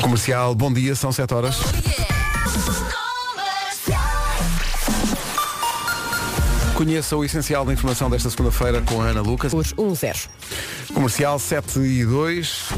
Comercial, bom dia, são 7 horas. Conheça o essencial da informação desta segunda-feira com a Ana Lucas. Os 1-0. Comercial 7 e 2.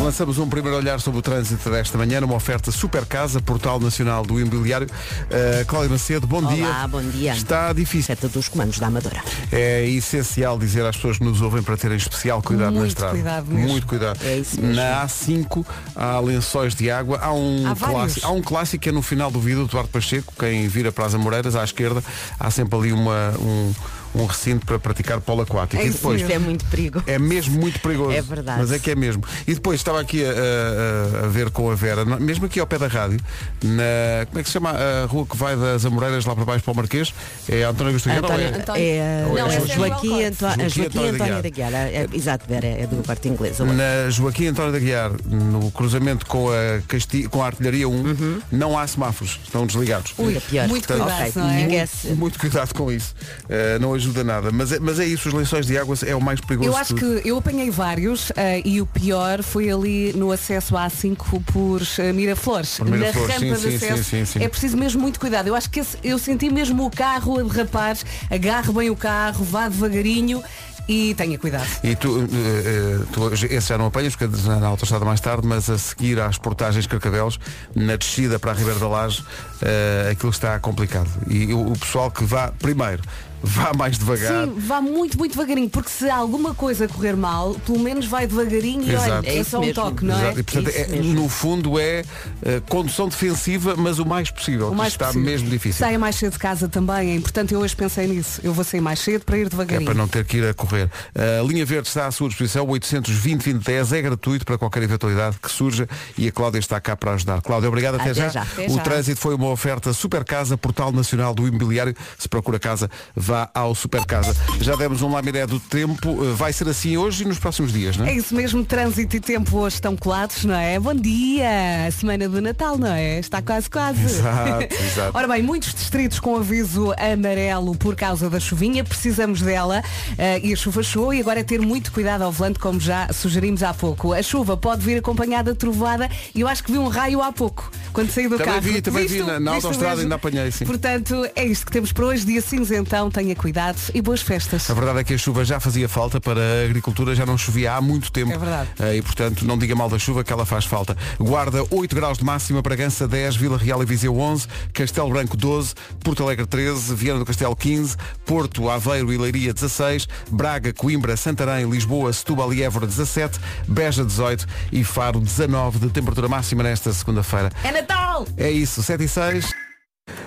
Lançamos um primeiro olhar sobre o trânsito desta manhã numa oferta Super Casa, Portal Nacional do Imobiliário. Uh, Cláudia Macedo, bom Olá, dia. bom dia. Está difícil. Seta dos comandos da Amadora. É essencial dizer às pessoas que nos ouvem para terem especial cuidado na Muito estrada. cuidado mesmo. Muito cuidado. É isso mesmo. Na A5 há lençóis de água. Há um, Há clássico, há um clássico que é no final do vídeo do Eduardo Pacheco, quem vira para as Amoreiras, à esquerda, há sempre ali uma, um, um recinto para praticar polo aquático. É e depois é muito perigo. é mesmo muito perigoso. É verdade. Mas é que é mesmo. E depois estava aqui a, a- a ver com a Vera, mesmo aqui ao pé da rádio, na. Como é que se chama a rua que vai das Amoreiras lá para baixo para o Marquês? É António Agostinho. Não, António, é- António- é, Não, é essa é Joaquim, Joaquim Anto- a Joaquim Joaquim António da António da Guiara. É, exato, Vera, é do corte inglês. Na Joaquim António da Guiar, no cruzamento com a, Casti... com a Artilharia 1, Uhum. não há semáforos, estão desligados. Ui, Ainda pior. muito Portanto, cuidado, ok, não é? ninguém- Muito cuidado com isso. Uh, não ajuda nada. Mas é, mas é isso, os lençóis de água é o mais perigoso. Eu acho que eu apanhei vários eh, e o pior foi ali no acesso à A5 por eh, Miraflores. Por Miraflores, Na rampa sim, de sim, acesso sim, sim, sim. é preciso mesmo muito cuidado. Eu acho que esse- eu senti mesmo o carro a derrapar, agarre bem o carro, vá devagarinho e tenha cuidado. E tu, eh, tu esse já não apanhas, porque na autostrada mais tarde, mas a seguir às portagens Carcavelos, na descida para a Ribeira da Laje, eh, aquilo está complicado. E o, o pessoal que vá, primeiro, vá mais devagar. Sim, vá muito, muito devagarinho, porque se alguma coisa correr mal, pelo menos vai devagarinho e Exato. olha, É é só um mesmo. toque, não é? Exato. E, portanto, é- mesmo. no fundo é eh, condução defensiva, mas o mais possível. O mais está possível. mesmo difícil. Saia mais cedo de casa também, é importante. Eu hoje pensei nisso. Eu vou sair mais cedo para ir É devagarinho. para não ter que ir a correr. A linha verde está à sua disposição, 820-2010, é gratuito para qualquer eventualidade que surja e a Cláudia está cá para ajudar. Cláudia, obrigado, até, Até já. já. Até o já. trânsito foi uma oferta Super Casa, Portal Nacional do Imobiliário. Se procura casa, vá ao Super Casa. Já demos um lamiré do tempo, eh, vai ser assim hoje e nos próximos dias, não é? É isso mesmo, trânsito e tempo hoje estão colados, não é? Bom dia! Semana do Natal, não é? Está quase, quase. Exato, exato. Ora bem, muitos distritos com aviso amarelo por causa da chuvinha, precisamos dela eh, e a chuva chegou e agora é ter muito cuidado ao volante, como já sugerimos há pouco. A chuva pode vir acompanhada de trovada e eu acho que vi um raio há pouco, quando saí do Também carro. vi, também vi, na- na mesmo? ainda apanhei, sim. Portanto, é isto que temos para hoje, dia cinzentão, tenha cuidado e boas festas. A verdade é que a chuva já fazia falta para a agricultura, já não chovia há muito tempo. É verdade. Eh, E portanto, não diga mal da chuva que ela faz falta. Guarda 8 graus de máxima, Bragança 10, Vila Real e Viseu 11, Castelo Branco 12, Porto Alegre 13, Viana do Castelo 15, Porto, Aveiro e Leiria 16, Braga, Coimbra, Santarém, Lisboa, Setúbal e Évora 17, Beja 18 e Faro 19 de temperatura máxima nesta segunda-feira. É Natal! É isso, 7 e 6.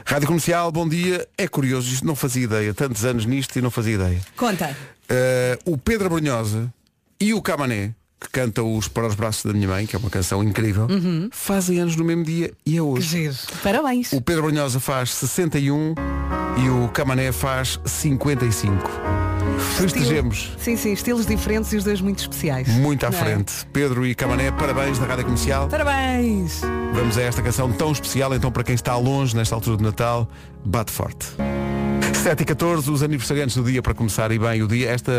Rádio Comercial, bom dia. É curioso, isto não fazia ideia. Tantos anos nisto e não fazia ideia. Conta. Uh, o Pedro Brunhosa e o Camané, que canta os Para os Braços da Minha Mãe, que é uma canção incrível, fazem anos no mesmo dia e é Uhum. Hoje. Parabéns. O Pedro Brunhosa faz 61 e o Camané faz 55. Festejemos. Sim, sim, estilos diferentes e os dois muito especiais. Muito à Não é? frente. Pedro e Camané, parabéns da Rádio Comercial. Parabéns! Vamos a esta canção tão especial, então para quem está longe nesta altura de Natal, bate forte. 7 e 14, os aniversariantes do dia para começar e bem o dia. Esta,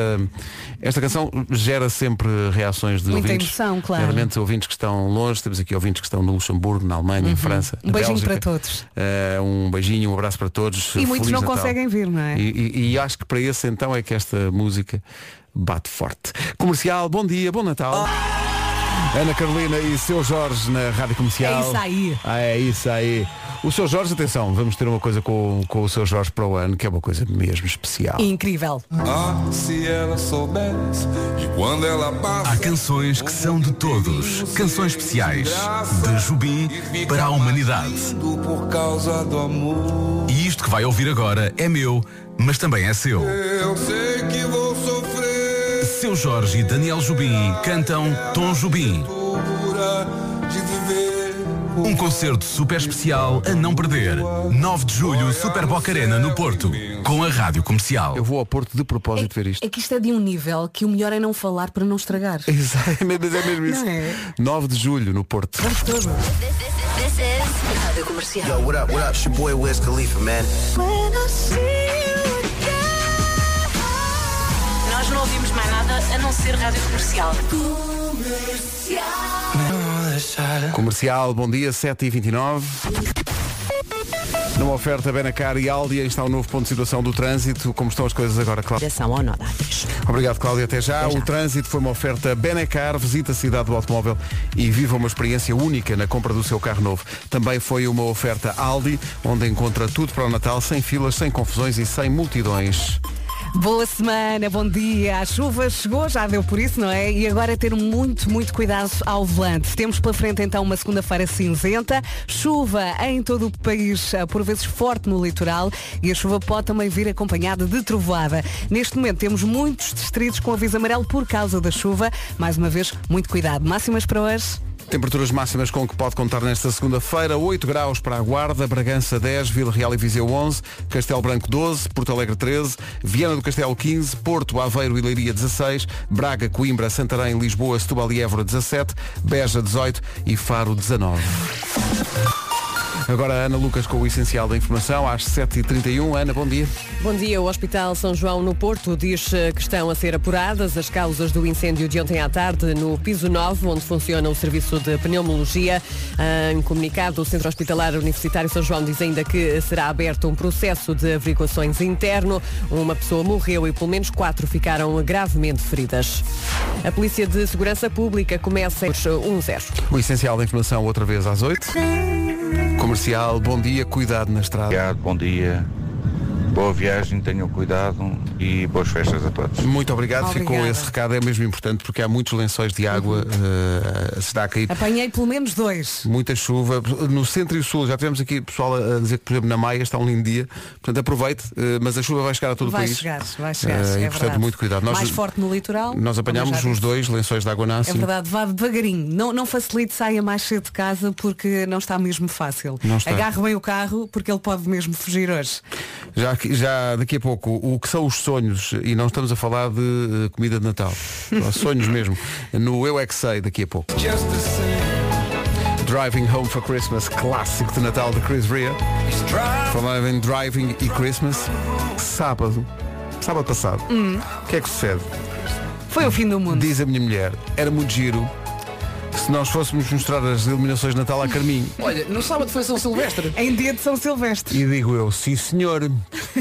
esta canção gera sempre reações de Muita ouvintes. emoção, claro. Nomeadamente ouvintes que estão longe, temos aqui ouvintes que estão no Luxemburgo, na Alemanha, em França. Um beijinho Bélgica. para todos. Eh, um beijinho, um abraço para todos. E muitos Feliz não Natal. conseguem vir, não é? E, e- e acho que para esse então é que esta música bate forte. Comercial, bom dia, bom Natal. Ana Carolina e seu Jorge na Rádio Comercial. É isso aí. Ah, é isso aí. O seu Jorge, atenção, vamos ter uma coisa com, com o seu Jorge para o ano, que é uma coisa mesmo especial. Incrível. Ah, se ela soubesse E quando ela passa Há canções que são de todos, canções especiais, de Jubim para a humanidade. Por causa do amor E isto que vai ouvir agora é meu, mas também é seu. Eu sei que vou sofrer Seu Jorge e Daniel Jubim cantam Tom Jubim. Um concerto super especial a não perder. 9 de julho, Super Boca Arena no Porto, com a Rádio Comercial. Eu vou ao Porto de propósito ver isto. É que isto é de um nível que o melhor é não falar para não estragar. Exato, mas é mesmo isso. Não é? 9 de julho no Porto. Vamos todos. Rádio Comercial. Yo, what up, what up? It's your boy Wiz Khalifa, man. Nós não ouvimos mais nada a não ser Rádio Comercial. Comercial, bom dia, 7h29. Numa oferta Benacar e Aldi, aí está o novo ponto de situação do trânsito. Como estão as coisas agora, Cláudia? Direção ao nó da A3. Obrigado, Cláudia. Até já. Até já. O trânsito foi uma oferta Benacar. Visita a cidade do automóvel e viva uma experiência única na compra do seu carro novo. Também foi uma oferta Aldi, onde encontra tudo para o Natal, sem filas, sem confusões e sem multidões. Boa semana, bom dia. A chuva chegou, já deu por isso, não é? E agora é ter muito, muito cuidado ao volante. Temos pela frente então uma segunda-feira cinzenta, chuva em todo o país, eh, por vezes forte no litoral, e a chuva pode também vir acompanhada de trovoada. Neste momento temos muitos distritos com aviso amarelo por causa da chuva. Mais uma vez, muito cuidado. Máximas para hoje? Temperaturas máximas com que pode contar nesta segunda-feira, 8 graus para a Guarda, Bragança 10, Vila Real e Viseu 11, Castelo Branco 12, Porto Alegre 13, Viana do Castelo 15, Porto, Aveiro e Leiria 16, Braga, Coimbra, Santarém, Lisboa, Setúbal e Évora 17, Beja 18 e Faro 19. Agora a Ana Lucas com o essencial da informação, às 7h31. Ana, bom dia. Bom dia. O Hospital São João no Porto diz eh, que estão a ser apuradas as causas do incêndio de ontem à tarde no piso 9, onde funciona o serviço de pneumologia. Ah, Em comunicado, o Centro Hospitalar Universitário São João diz ainda que será aberto um processo de averiguações interno. Uma pessoa morreu e pelo menos quatro ficaram gravemente feridas. A Polícia de Segurança Pública começa por 1-0. O essencial da informação outra vez às 8. Comercial, bom dia, cuidado na estrada. Obrigado, bom dia. Boa viagem, tenham cuidado e boas festas a todos. Muito obrigado, ficou Obrigada. esse recado, é mesmo importante porque há muitos lençóis de água, eh, se está a cair Apanhei pelo menos dois. muita chuva. No centro e sul, já tivemos aqui pessoal a dizer que, por exemplo, na Maia está um lindo dia. Portanto, aproveite, eh, mas a chuva vai chegar a todo Vai o país. chegar, vai chegar. Eh, é e, portanto, verdade. muito cuidado. Nós, Mais forte no litoral. nós apanhámos os dois lençóis de água É nasce. verdade, vá devagarinho. Não, não facilite, saia mais cedo de casa porque não está mesmo fácil. Não está. Agarre bem o carro porque ele pode mesmo fugir hoje. Já, já daqui a pouco, o que são os sonhos, e não estamos a falar de eh, comida de Natal, sonhos mesmo, no Eu É Que Sei, daqui a pouco. Driving Home for Christmas, clássico de Natal de Chris Rea. Falava em Driving e Christmas, sábado, sábado passado, o que é que sucede? Foi o fim do mundo. Diz a minha mulher, era muito giro se nós fôssemos mostrar as iluminações de Natal a Carminho. Olha, no sábado foi São Silvestre. Em dia de São Silvestre. E digo eu, sim senhor.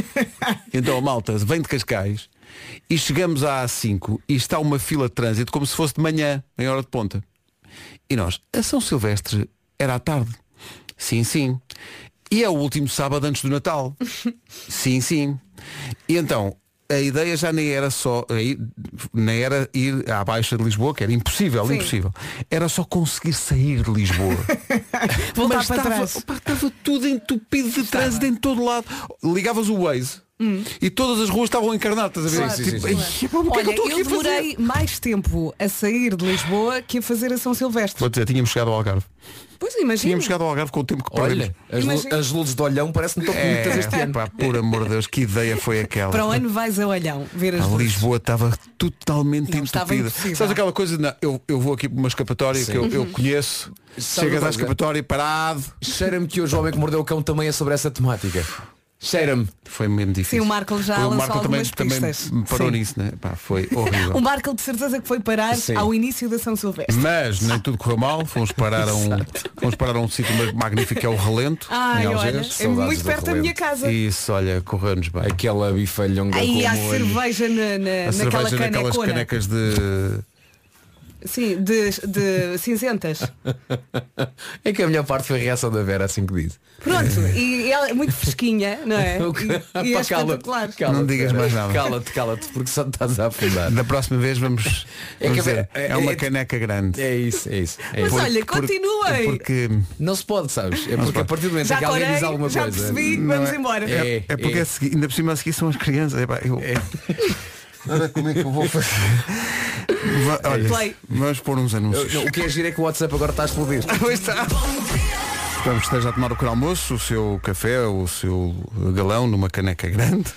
então a malta vem de Cascais e chegamos à A5 e está uma fila de trânsito como se fosse de manhã, em hora de ponta. E nós, a São Silvestre era à tarde. Sim, sim. E é o último sábado antes do Natal. sim, sim. E então, a ideia já nem era só aí, nem era ir à Baixa de Lisboa, que era impossível, Sim. impossível. Era só conseguir sair de Lisboa. Voltar Mas para estava, trás. estava tudo entupido de trânsito em todo lado. Ligavas o Waze e todas as ruas estavam encarnadas. A ver? Sim, sim, tipo, sim, "Ai, pá, o que é que Olha, eu estou aqui eu a fazer?" demorei mais tempo a sair de Lisboa que a fazer a São Silvestre. Vou dizer, tínhamos chegado ao Algarve. Pois imagina. Tínhamos chegado ao Algarve com o tempo que perdemos. Olha, as, luzes de olhão parecem-me tão bonitas este É, ano. pá, por amor de Deus, que ideia foi aquela? Para o ano vais a olhão ver as A luzes. Lisboa estava totalmente Não, entupida. Sabes aquela coisa, de, não, eu, eu vou aqui para uma escapatória que eu, eu conheço, Sabe chegas à coisa? escapatória parado. Cheira-me que hoje o homem que mordeu o cão também é sobre essa temática. Cheira-me. Foi mesmo difícil. Sim, o Marco já o lançou Marco também, algumas também parou Sim. nisso, né? Pá, foi horrível. O Marco de certeza que foi parar Sim. ao início da São Silvestre. Mas nem tudo correu mal, fomos parar a um, fomos parar a um sítio magnífico que é o Relento, Ai, em Algés. é muito perto da minha casa. Isso, olha, correu-nos bem. Aquela bifalhonga Aí com há molho. cerveja na, na- A naquela cerveja naquelas canecona. canecas de. Sim, de, de cinzentas. É que a melhor parte foi a reação da Vera assim que disse. Pronto, e ela é muito fresquinha, não é? E, e é espetacular. cala-te, Não digas mais nada. Cala-te, cala-te, porque só estás a afundar. Da próxima vez vamos. É vamos que a dizer, Vera- é, uma é- caneca grande. É isso, é isso. É Mas isso. olha, continuem. Porque. Não se pode, sabes? É porque a partir do momento Já em que alguém corei, diz alguma já coisa. percebi, Não vamos é- embora. É, É, é porque é. a seguir- ainda por cima a seguir são as crianças. Epá, eu... Olha como é que eu vou fazer. Va- Olha, Play. vamos pôr uns Eu- anúncios. não, o que é giro é que o WhatsApp agora está a explodir. Está. Esperamos que esteja a tomar o pequeno almoço, o seu café, o seu galão numa caneca grande.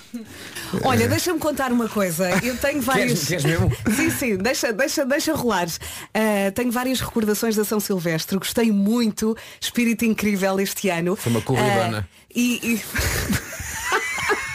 Olha, deixa-me contar uma coisa. Eu tenho várias. queres mesmo? Sim, sim, deixa, deixa, deixa rolar. Ah, tenho várias recordações da São Silvestre. Gostei muito. Espírito incrível este ano. Foi uma corridona. Ah, e, e-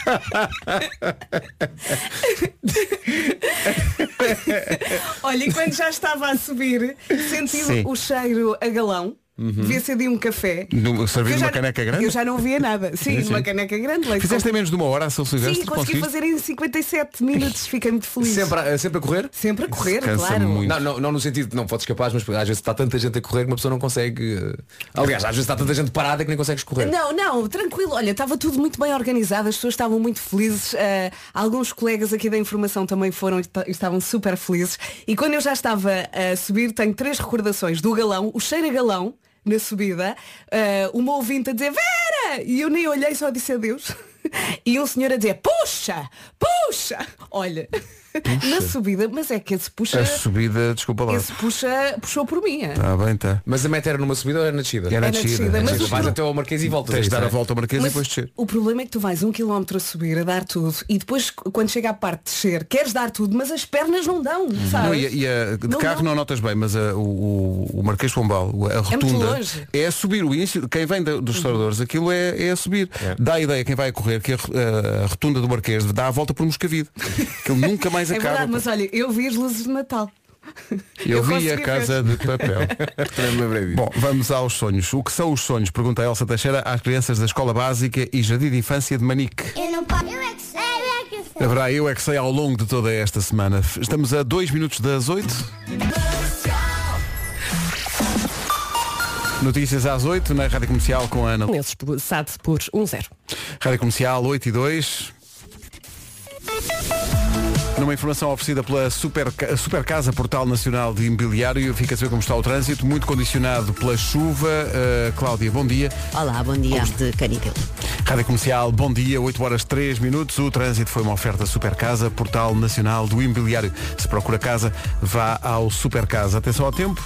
Olha, e quando já estava a subir, senti Sim. o cheiro a galão. Devia ser de um café. No- servir eu numa caneca grande? Eu já não via nada. Sim, Sim, numa caneca grande. leite Fizeste em menos de uma hora a São Silvestre? Sim, consegui Conseguiste? fazer em 57 minutos. Fiquei muito feliz. Sempre, a- sempre a correr? Sempre a correr, claro. muito. Não, não, não no sentido de não podes capaz, mas às vezes está tanta gente a correr que uma pessoa não consegue. eh, Aliás, às vezes está tanta gente parada que nem consegues correr. Não, não, tranquilo. Olha, estava tudo muito bem organizado, as pessoas estavam muito felizes. ah, alguns colegas aqui da informação também foram e esta- estavam super felizes. E quando eu já estava a subir, tenho três recordações do galão, o cheiro a galão na subida, ah, uma ouvinte a dizer Vera! E eu nem olhei, só disse adeus. E um senhor a dizer, puxa, puxa! Olha, na subida, mas é que esse puxa, A subida, desculpa lá. esse puxa, puxou por mim. é? Está bem, está. Mas a meta era numa subida ou era na descida? Era É na descida. descida, é mas Vais até ao Marquês e voltas. Tens de é dar a volta ao Marquês e Mas depois descer. o problema é que tu vais um quilómetro a subir, a dar tudo, e depois quando chega à parte de descer, queres dar tudo, mas as pernas não dão, sabes? Não, e, e a- de Não carro dão. não notas bem, mas a- o, o- Marquês de Pombal, a rotunda, longe. é a subir. O início, quem vem da- dos restauradores, aquilo é, é a subir. Dá a ideia, quem vai a correr, que a, a rotunda do Marquês dá a volta por Moscavide. Aquilo nunca mais É acaba. verdade, mas olha, eu vi as luzes de Natal. Eu, eu vi a ver. casa de papel. Bom, vamos aos sonhos. O que são os sonhos? Pergunta a Elsa Teixeira às crianças da Escola Básica e Jardim de Infância de Manique. Eu não posso. Eu é que sei, eu é que sei. Haverá eu é que sei ao longo de toda esta semana. Estamos a dois minutos das oito. Notícias às 8 na Rádio Comercial com a Ana. Nesses SAD por 1-0. Rádio Comercial 8 e 2. Numa informação oferecida pela Super, Super Casa Portal Nacional de Imobiliário, fica a saber como está o trânsito, muito condicionado pela chuva. Uh, Cláudia, bom dia. Olá, bom dia de Canidelo. Rádio Comercial, bom dia, 8 horas 3 minutos. O trânsito foi uma oferta Super Casa, Portal Nacional do Imobiliário. Se procura casa, vá ao Super Casa. Atenção ao tempo.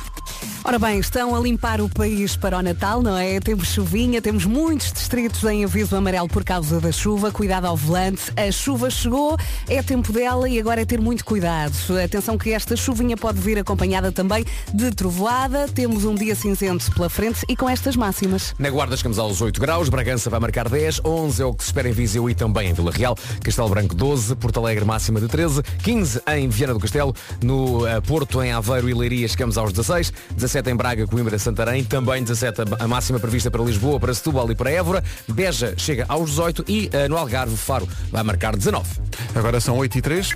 Ora bem, estão a limpar o país para o Natal, não é? Temos chuvinha, temos muitos distritos em aviso amarelo por causa da chuva. Cuidado ao volante. A chuva chegou, é tempo dela e agora é ter muito cuidado. Atenção que esta chuvinha pode vir acompanhada também de trovoada. Temos um dia cinzento pela frente e com estas máximas. Na Guarda chegamos aos 8 graus, Bragança vai marcar 10, 11 é o que se espera em Viseu e também em Vila Real, Castelo Branco 12, Porto Alegre máxima de 13, 15 em Viana do Castelo, no eh, Porto, em Aveiro e Leiria chegamos aos 16, 17 em Braga, Coimbra, Santarém, também 17 a- a máxima prevista para Lisboa, para Setúbal e para Évora, Beja chega aos 18 e eh, no Algarve, Faro vai marcar 19. Agora são 8 e 3.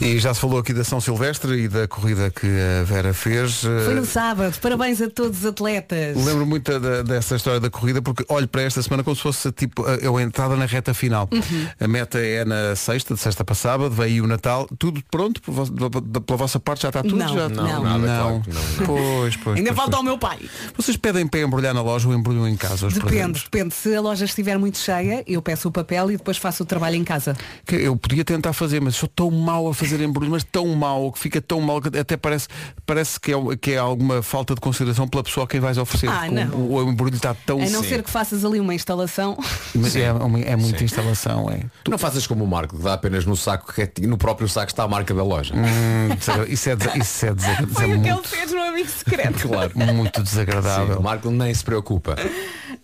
E já se falou aqui da São Silvestre e da corrida que a Vera fez. Foi Uh, no sábado. Parabéns a todos os atletas. Lembro muito da- dessa história da corrida porque olho para esta semana como se fosse tipo a, a entrada na reta final. Uhum. A meta é na sexta, de sexta para sábado, aí o Natal, tudo pronto, por vo- da- da- pela vossa parte já está tudo? Não, já? não. Não, nada, claro que não, não. Pois, pois. Ainda pois, falta pois. o meu pai. Vocês pedem para embrulhar na loja ou embrulham em casa? Depende, presentes? depende. Se a loja estiver muito cheia, eu peço o papel e depois faço o trabalho em casa. Que Eu podia tentar fazer, mas sou tão mau a fazer embrulho, mas tão mau, que fica tão mal que até parece, parece que, é, que é alguma falta de consideração pela pessoa a quem vais oferecer. Ah. O, o embrulho está tão A não ser que faças ali uma instalação. Mas é, é muita instalação, é. Tu não faças como o Marco, que dá apenas no saco, que é- no próprio saco está a marca da loja. Hum, isso é, isso é, desa- isso é muito, fez no amigo secreto. Claro. muito Sim, desagradável. o Marco nem se preocupa.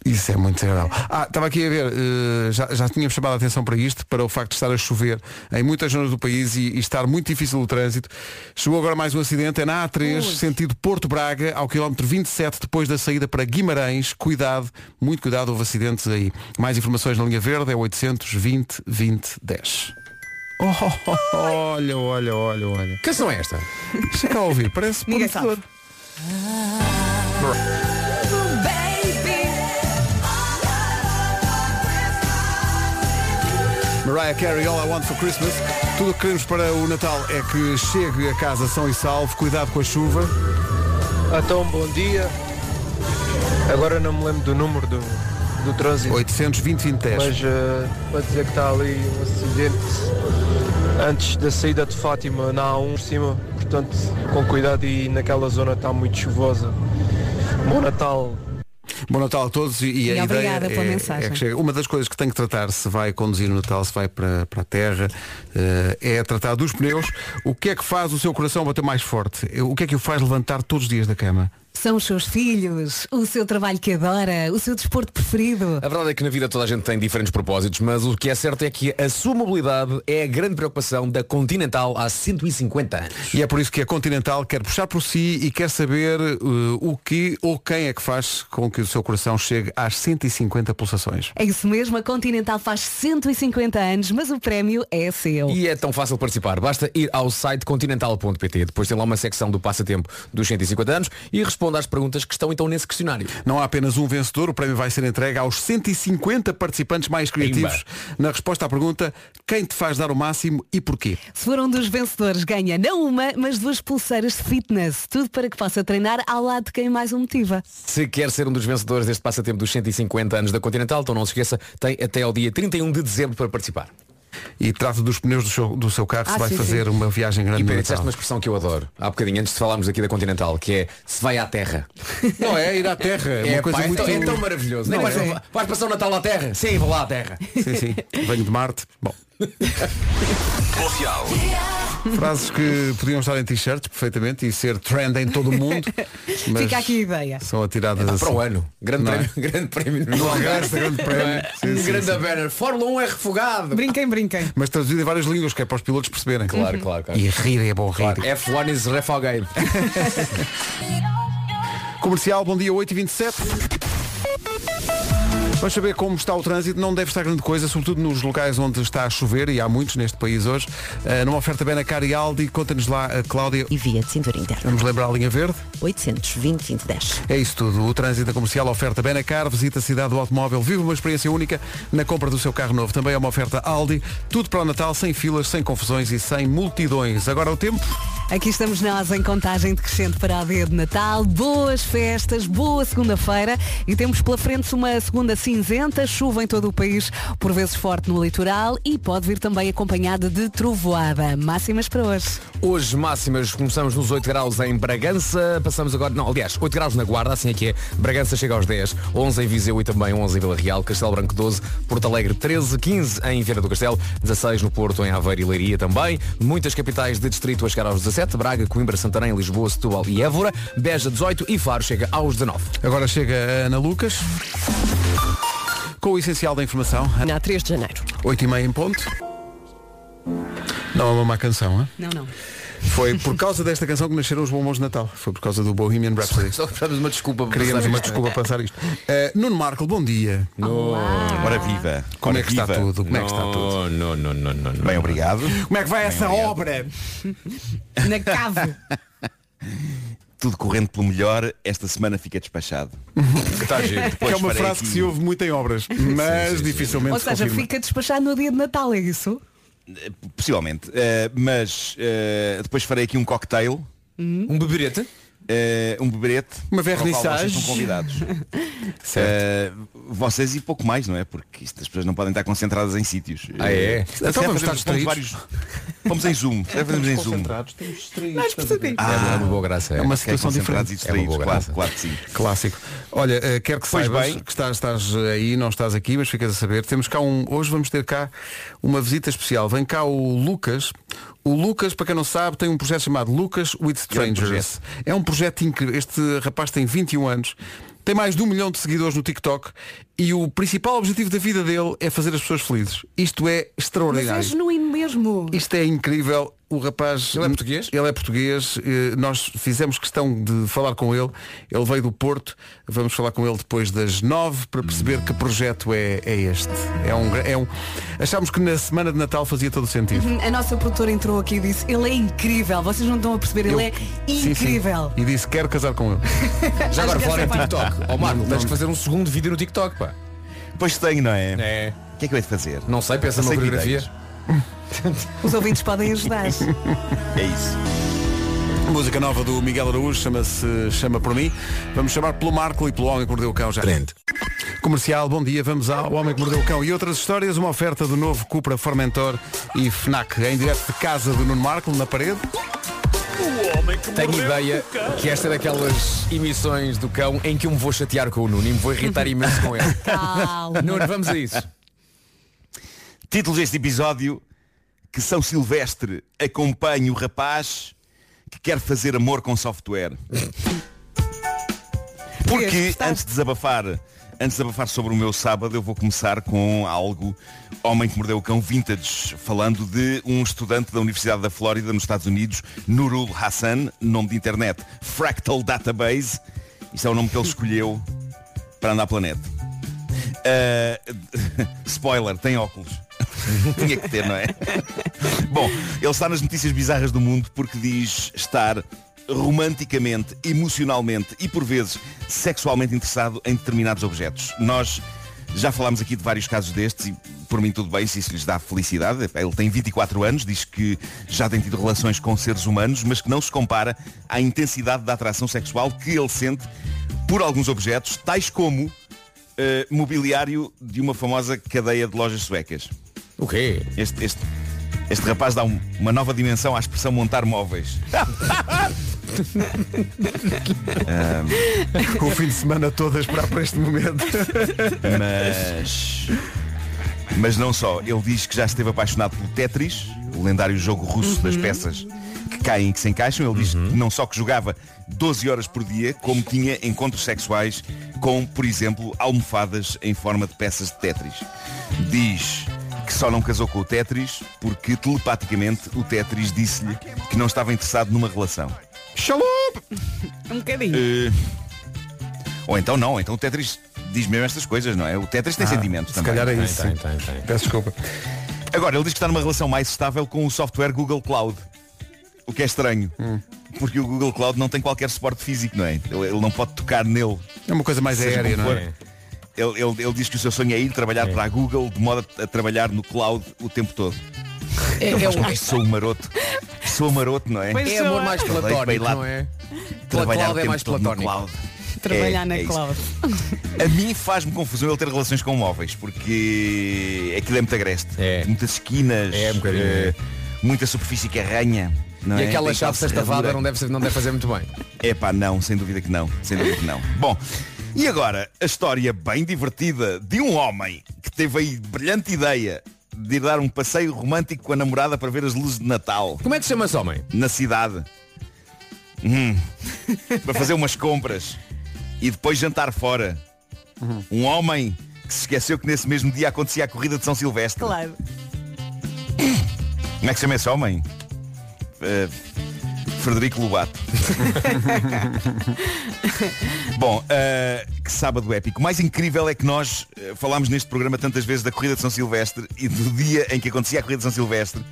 Isso é muito desagradável. Ah, estava aqui a ver, eh, já, já tínhamos chamado a atenção para isto, para o facto de estar a chover em muitas zonas do país e, e estar muito difícil o trânsito. Chegou agora mais um acidente, é na A3, sentido Porto Braga, ao quilómetro 27, depois da saída para Guimarães. Cuidado, muito cuidado, houve acidentes aí. Mais informações na linha verde é 820 20 10. Oh, oh, oh, olha, olha, olha, olha. Que canção é esta? Deixa cá ouvir, parece Ninguém prometedor. Mariah Carey, All I Want for Christmas. Tudo o que queremos para o Natal é que chegue a casa são e salvo. Cuidado com a chuva. Então, bom dia. Agora não me lembro do número do, do trânsito, 820 20 10. mas eh, para dizer que está ali um acidente antes da saída de Fátima na A1 por cima, portanto, com cuidado e naquela zona está muito chuvosa. Bom Natal. Bom Natal a todos e, e a ideia pela é, mensagem. é que chega. Uma das coisas que tem que tratar se vai conduzir no Natal, se vai para, para a terra, eh, é tratar dos pneus. O que é que faz o seu coração bater mais forte? O que é que o faz levantar todos os dias da cama? São os seus filhos, o seu trabalho que adora, o seu desporto preferido. A verdade é que na vida toda a gente tem diferentes propósitos, mas o que é certo é que a sua mobilidade é a grande preocupação da Continental há 150 anos. E é por isso que a Continental quer puxar por si e quer saber uh, o que ou quem é que faz com que o seu coração chegue às 150 pulsações. É isso mesmo, a Continental faz 150 anos, mas o prémio é seu. E é tão fácil participar. Basta ir ao site continental.pt. Depois tem lá uma secção do passatempo dos 150 anos e responde às perguntas que estão então nesse questionário. Não há apenas um vencedor, o prémio vai ser entregue aos 150 participantes mais criativos. Imba. Na resposta à pergunta, quem te faz dar o máximo e porquê? Se for um dos vencedores, ganha não uma, mas duas pulseiras de fitness. Tudo para que possa treinar ao lado de quem mais o motiva. Se quer ser um dos vencedores deste passatempo dos 150 anos da Continental, então não se esqueça, tem até ao dia 31 de dezembro para participar. E trata dos pneus do seu, do seu carro Ah, se vai sim, fazer sim. uma viagem grande E Pedro, disseste uma expressão que eu adoro. Há bocadinho, antes de falarmos aqui da Continental, que é se vai à terra. Não é ir à terra, é, uma coisa pá, é muito... tão- é tão maravilhoso. Não, vais, é. vais passar o Natal à terra? Sim, vou lá à terra. Sim, sim. Venho de Marte. Bom. Frases que podiam estar em t-shirts perfeitamente e ser trend em todo o mundo. mas Fica aqui a ideia. São atiradas Para assim. o ano. Grande Não é? prémio, grande prémio no Algarve. Grande prémio. Não é? Sim, Um sim, grande sim. banner. Fórmula 1 é refogado. Brinquem, brinquem. Mas traduzido em várias línguas, que é para os pilotos perceberem. Claro, claro, claro. E rir é bom rir. Claro, F1 is refogado. Comercial, bom dia 8h27. Vamos saber como está o trânsito. Não deve estar grande coisa, sobretudo nos locais onde está a chover, e há muitos neste país hoje. Uh, numa oferta Benacar e Aldi, conta-nos lá a Cláudia. E via de cintura interna. Vamos lembrar a linha verde? 820 2010. É isso tudo. O trânsito da comercial oferta Benacar, visita a cidade do automóvel, vive uma experiência única na compra do seu carro novo. Também é uma oferta Aldi, tudo para o Natal, sem filas, sem confusões e sem multidões. Agora o tempo. Aqui estamos nós em contagem decrescente para o dia de Natal. Boas festas, boa segunda-feira e temos pela frente uma segunda cinzenta, chuva em todo o país, por vezes forte no litoral e pode vir também acompanhada de trovoada. Máximas para hoje. Hoje máximas, começamos nos 8 graus em Bragança, passamos agora, não, aliás, 8 graus na Guarda, assim é que é. Bragança chega aos 10, 11 em Viseu e também 11 em Vila Real, Castelo Branco 12, Porto Alegre 13, 15 em Viana do Castelo, 16 no Porto, em Aveiro e Leiria também. Muitas capitais de distrito a chegar aos 17, Braga, Coimbra, Santarém, Lisboa, Setúbal e Évora, Beja 18 e Faro chega aos 19. Agora chega a Ana Lucas. Com o essencial da informação. Na 3 de janeiro. 8 e meia em ponto. Não é uma má canção, hein? Não, não. Foi por causa desta canção que nasceram os bombons de Natal. Foi por causa do Bohemian Rhapsody. Só precisamos uma desculpa para Queríamos passar uma isto. desculpa para passar isto. Uh, Nuno Marco, bom dia. Ora viva. Como Ora é que está viva. tudo? Como é que está tudo? Não, não, não, não. Bem, obrigado. Como é que vai essa obrigado. obra? Na cave. Tudo correndo pelo melhor, esta semana fica despachado. Está giro. Que é uma frase que aqui- se ouve muito em obras, mas dificilmente Ou se seja, confirma. fica despachado no dia de Natal, é isso? Possivelmente. Eh, mas eh, depois farei aqui um cocktail, Um beberete? eh, um beberete. Uma vernissage. Vocês estão convidados. Eh, vocês e pouco mais, não é? Porque isto, as pessoas não podem estar concentradas em sítios. Ah, é? Eh, Então se vamos estar Fomos em Zoom. Calhar fazemos em Zoom. é uma boa graça. É uma Ok, situação diferente. e distraídos, É uma boa claro, graça. claro que sim. Clássico. Olha, eh, quero que Pois saibas bem. que estás, estás aí, não estás aqui, mas ficas a saber. Temos cá um. Hoje vamos ter cá uma visita especial. Vem cá o Lucas. O Lucas, para quem não sabe, tem um projeto chamado Lucas with Grande Strangers. É um projeto incrível. Este rapaz tem 21 anos. Tem mais de um milhão de seguidores no TikTok e o principal objetivo da vida dele é fazer as pessoas felizes. Isto é Mas é extraordinário. genuíno mesmo. Isto é incrível. O rapaz. Ele é português? Ele é português. Eh, Nós fizemos questão de falar com ele. Ele veio do Porto. Vamos falar com ele depois das nove para perceber que projeto é, é este. É um, é um. Achámos que na semana de Natal fazia todo o sentido. A nossa produtora entrou aqui e disse, ele é incrível, vocês não estão a perceber, ele é Sim, sim. incrível. E disse, quero casar com ele. Já agora falar em TikTok. Ó Marco, tens que fazer um segundo vídeo no TikTok, pá. Pois tenho, não é? É. O que é que eu hei de fazer? Não sei, pensa numa coreografia. Os ouvintes podem ajudar. É isso. Música nova do Miguel Araújo chama-se Chama por mim. Vamos chamar pelo Marco e pelo Homem que Mordeu o Cão já. Comercial, bom dia, vamos ao Homem que Mordeu o Cão e outras histórias, uma oferta do novo Cupra Formentor e FNAC, em direto de casa do Nuno Marco, na parede. Tenho ideia que esta é daquelas emissões do cão em que eu me vou chatear com o Nuno e me vou irritar imenso com ele. Nuno, vamos a isso. Título deste episódio que São Silvestre acompanha o rapaz que quer fazer amor com software. Porque antes de desabafar, antes de desabafar sobre o meu sábado, eu vou começar com algo Homem que Mordeu o Cão Vintage, falando de um estudante da Universidade da Flórida, nos Estados Unidos, Nurul Hassan, nome de internet Fractal Database. Isso é o nome que ele escolheu para andar pela net. Uh, spoiler, tem óculos. Tinha que ter, não é? Bom, ele está nas notícias bizarras do mundo porque diz estar romanticamente, emocionalmente e por vezes sexualmente interessado em determinados objetos. Nós já falámos aqui de vários casos destes e por mim tudo bem se isso lhes dá felicidade. Ele tem 24 anos, diz que já tem tido relações com seres humanos, mas que não se compara à intensidade da atração sexual que ele sente por alguns objetos, tais como eh, mobiliário de uma famosa cadeia de lojas suecas. O quê? Este, este, este rapaz dá um- uma nova dimensão à expressão montar móveis. Com o fim de semana todo a esperar por este momento. Mas. Mas não só. Ele diz que já esteve apaixonado pelo Tetris, o lendário jogo russo das peças que caem e que se encaixam. Ele diz que não só que jogava 12 horas por dia, como tinha encontros sexuais com, por exemplo, almofadas em forma de peças de Tetris. Diz que só não casou com o Tetris porque telepaticamente o Tetris disse-lhe que não estava interessado numa relação. Xalup! Um bocadinho. Eh, Ou então não, então o Tetris diz mesmo estas coisas, não é? O Tetris tem Ah, sentimentos se também. calhar é isso. tem, tem, tem. Peço desculpa. Agora, ele diz que está numa relação mais estável com o software Google Cloud. O que é estranho. Hum. Porque o Google Cloud não tem qualquer suporte físico, não é? Ele, ele não pode tocar nele. É uma coisa mais aérea, não é? Ele, ele- ele diz que o seu sonho é ir trabalhar para a Google de modo a, trabalhar no cloud o tempo todo. É, é, o- Ai, sou um maroto. Sou um maroto, não é? Pois é amor mais Odeio platónico, não é? Trabalhar cloud o é tempo mais todo no platónico. cloud. Trabalhar É, na é isso. cloud. A mim faz-me confusão ele ter relações com móveis, porque aquilo é muito agreste. É. Muitas esquinas, É, um bocadinho, eh, muita superfície que arranha. Não E é? aquela chave sextavada não deve, não deve fazer muito bem. É pá, não, sem dúvida que não. Sem dúvida que não. Bom, e agora a história bem divertida de um homem que teve aí brilhante ideia de ir dar um passeio romântico com a namorada para ver as luzes de Natal Como é que se chama esse homem? na cidade. Hum. para fazer umas compras e depois jantar fora. Um homem que se esqueceu que nesse mesmo dia acontecia a corrida de São Silvestre. Claro. Como é que se chama esse homem? Eh, Frederico Lobato. Bom, eh, que sábado épico. O mais incrível é que nós eh, falámos neste programa tantas vezes da corrida de São Silvestre e do dia em que acontecia a corrida de São Silvestre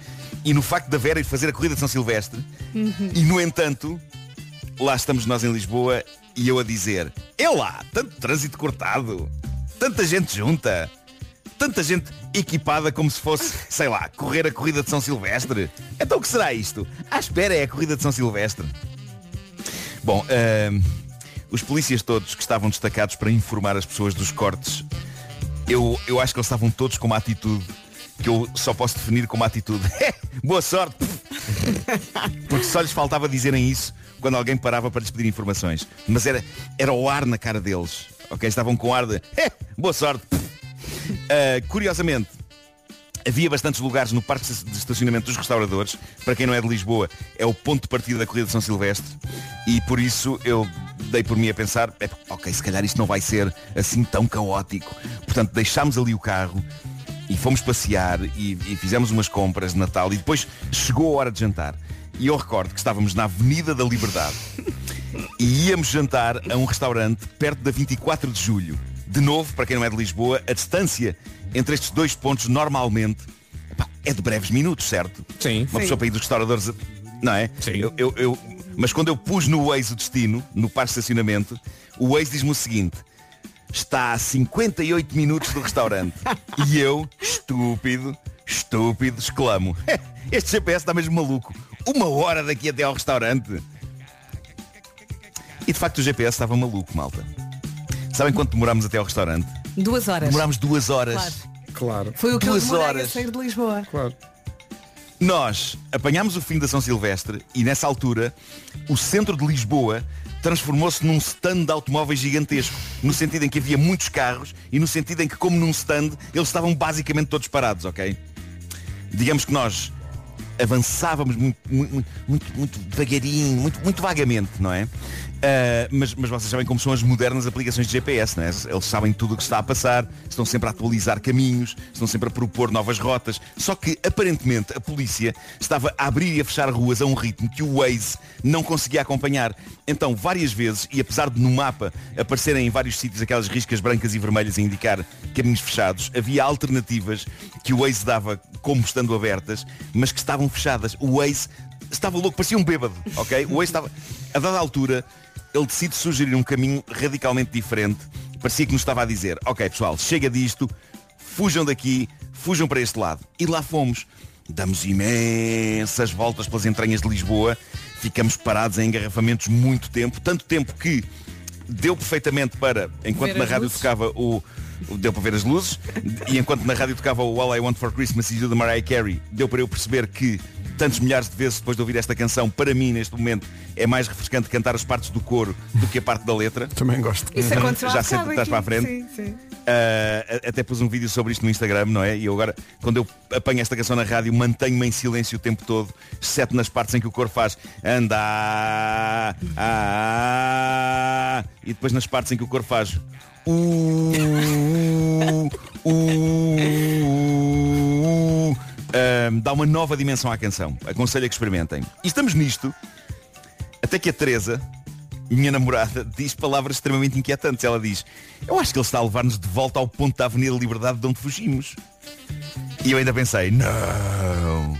e no facto da Vera ir fazer a corrida de São Silvestre e no entanto lá estamos nós em Lisboa e eu a dizer é lá, tanto trânsito cortado tanta gente junta tanta gente equipada como se fosse, sei lá, correr a corrida de São Silvestre. Então o que será isto? À espera é a corrida de São Silvestre. Bom, ahm, os polícias todos que estavam destacados para informar as pessoas dos cortes, eu, eu acho que eles estavam todos com uma atitude que eu só posso definir como atitude. Boa sorte! Porque só lhes faltava dizerem isso quando alguém parava para lhes pedir informações. Mas era, era o ar na cara deles. Ok? Estavam com ar de boa sorte. Uh, curiosamente, havia bastantes lugares no parque de estacionamento dos restauradores. Para quem não é de Lisboa, é o ponto de partida da corrida de São Silvestre. E por isso eu dei por mim a pensar, "É, ok, se calhar isto não vai ser assim tão caótico. Portanto, deixámos ali o carro e fomos passear e, e fizemos umas compras de Natal e depois chegou a hora de jantar. E eu recordo que estávamos na Avenida da Liberdade e íamos jantar a um restaurante perto da 24 de Julho. De novo, para quem não é de Lisboa, a distância entre estes dois pontos normalmente epá, é de breves minutos, certo? Sim. Uma pessoa para ir dos restauradores, não é? Sim. Eu, eu- eu- mas quando eu pus no Waze o destino, no parque de estacionamento, o Waze diz-me o seguinte, está a 58 minutos do restaurante. e eu, estúpido, estúpido, exclamo, este GPS está mesmo maluco. Uma hora daqui até ao restaurante. E de facto o GPS estava maluco, malta. Sabem quanto demorámos até ao restaurante? Duas horas. Demorámos duas horas. Claro. Claro. Foi o que eu Duas a horas. sair de Lisboa. Claro. Nós apanhámos o fim da São Silvestre e nessa altura o centro de Lisboa transformou-se num stand de automóveis gigantesco, no sentido em que havia muitos carros e no sentido em que, como num stand, eles estavam basicamente todos parados, ok? Digamos que nós avançávamos muito, muito, muito, muito devagarinho, muito, muito vagamente, não é? Uh, mas, mas vocês sabem como são as modernas aplicações de GPS, não é? Eles sabem tudo o que está a passar, estão sempre a atualizar caminhos, estão sempre a propor novas rotas. Só que, aparentemente, a polícia estava a abrir e a fechar ruas a um ritmo que o Waze não conseguia acompanhar. Então, várias vezes, e apesar de no mapa aparecerem em vários sítios aquelas riscas brancas e vermelhas a indicar caminhos fechados, havia alternativas que o Waze dava como estando abertas, mas que estavam fechadas. O Waze estava louco, parecia um bêbado, ok? O Waze estava, a dada altura, ele decide sugerir um caminho radicalmente diferente. Parecia que nos estava a dizer, ok pessoal, chega disto, fujam daqui, fujam para este lado. E lá fomos. Damos imensas voltas pelas entranhas de Lisboa, ficamos parados em engarrafamentos muito tempo, tanto tempo que deu perfeitamente para, enquanto na rádio luzes. tocava o. o- Deu para ver as luzes e enquanto na rádio tocava o All I Want for Christmas is You da Mariah Carey, deu para eu perceber que tantos milhares de vezes depois de ouvir esta canção, para mim neste momento é mais refrescante cantar as partes do coro do que a parte da letra. Também gosto. Isso aconteceu há Já sei que bocado estás para a frente. Sim, sim. Uh, até pus um vídeo sobre isto no Instagram, não é? E eu agora, quando eu apanho esta canção na rádio, mantenho-me em silêncio o tempo todo, exceto nas partes em que o coro faz anda ah, e depois nas partes em que o coro faz uh, uh, um, dá uma nova dimensão à canção. Aconselho a que experimentem. E estamos nisto, até que a Teresa, minha namorada, diz palavras extremamente inquietantes. Ela diz, eu acho que ele está a levar-nos de volta ao ponto da Avenida Liberdade de onde fugimos. E eu ainda pensei, não.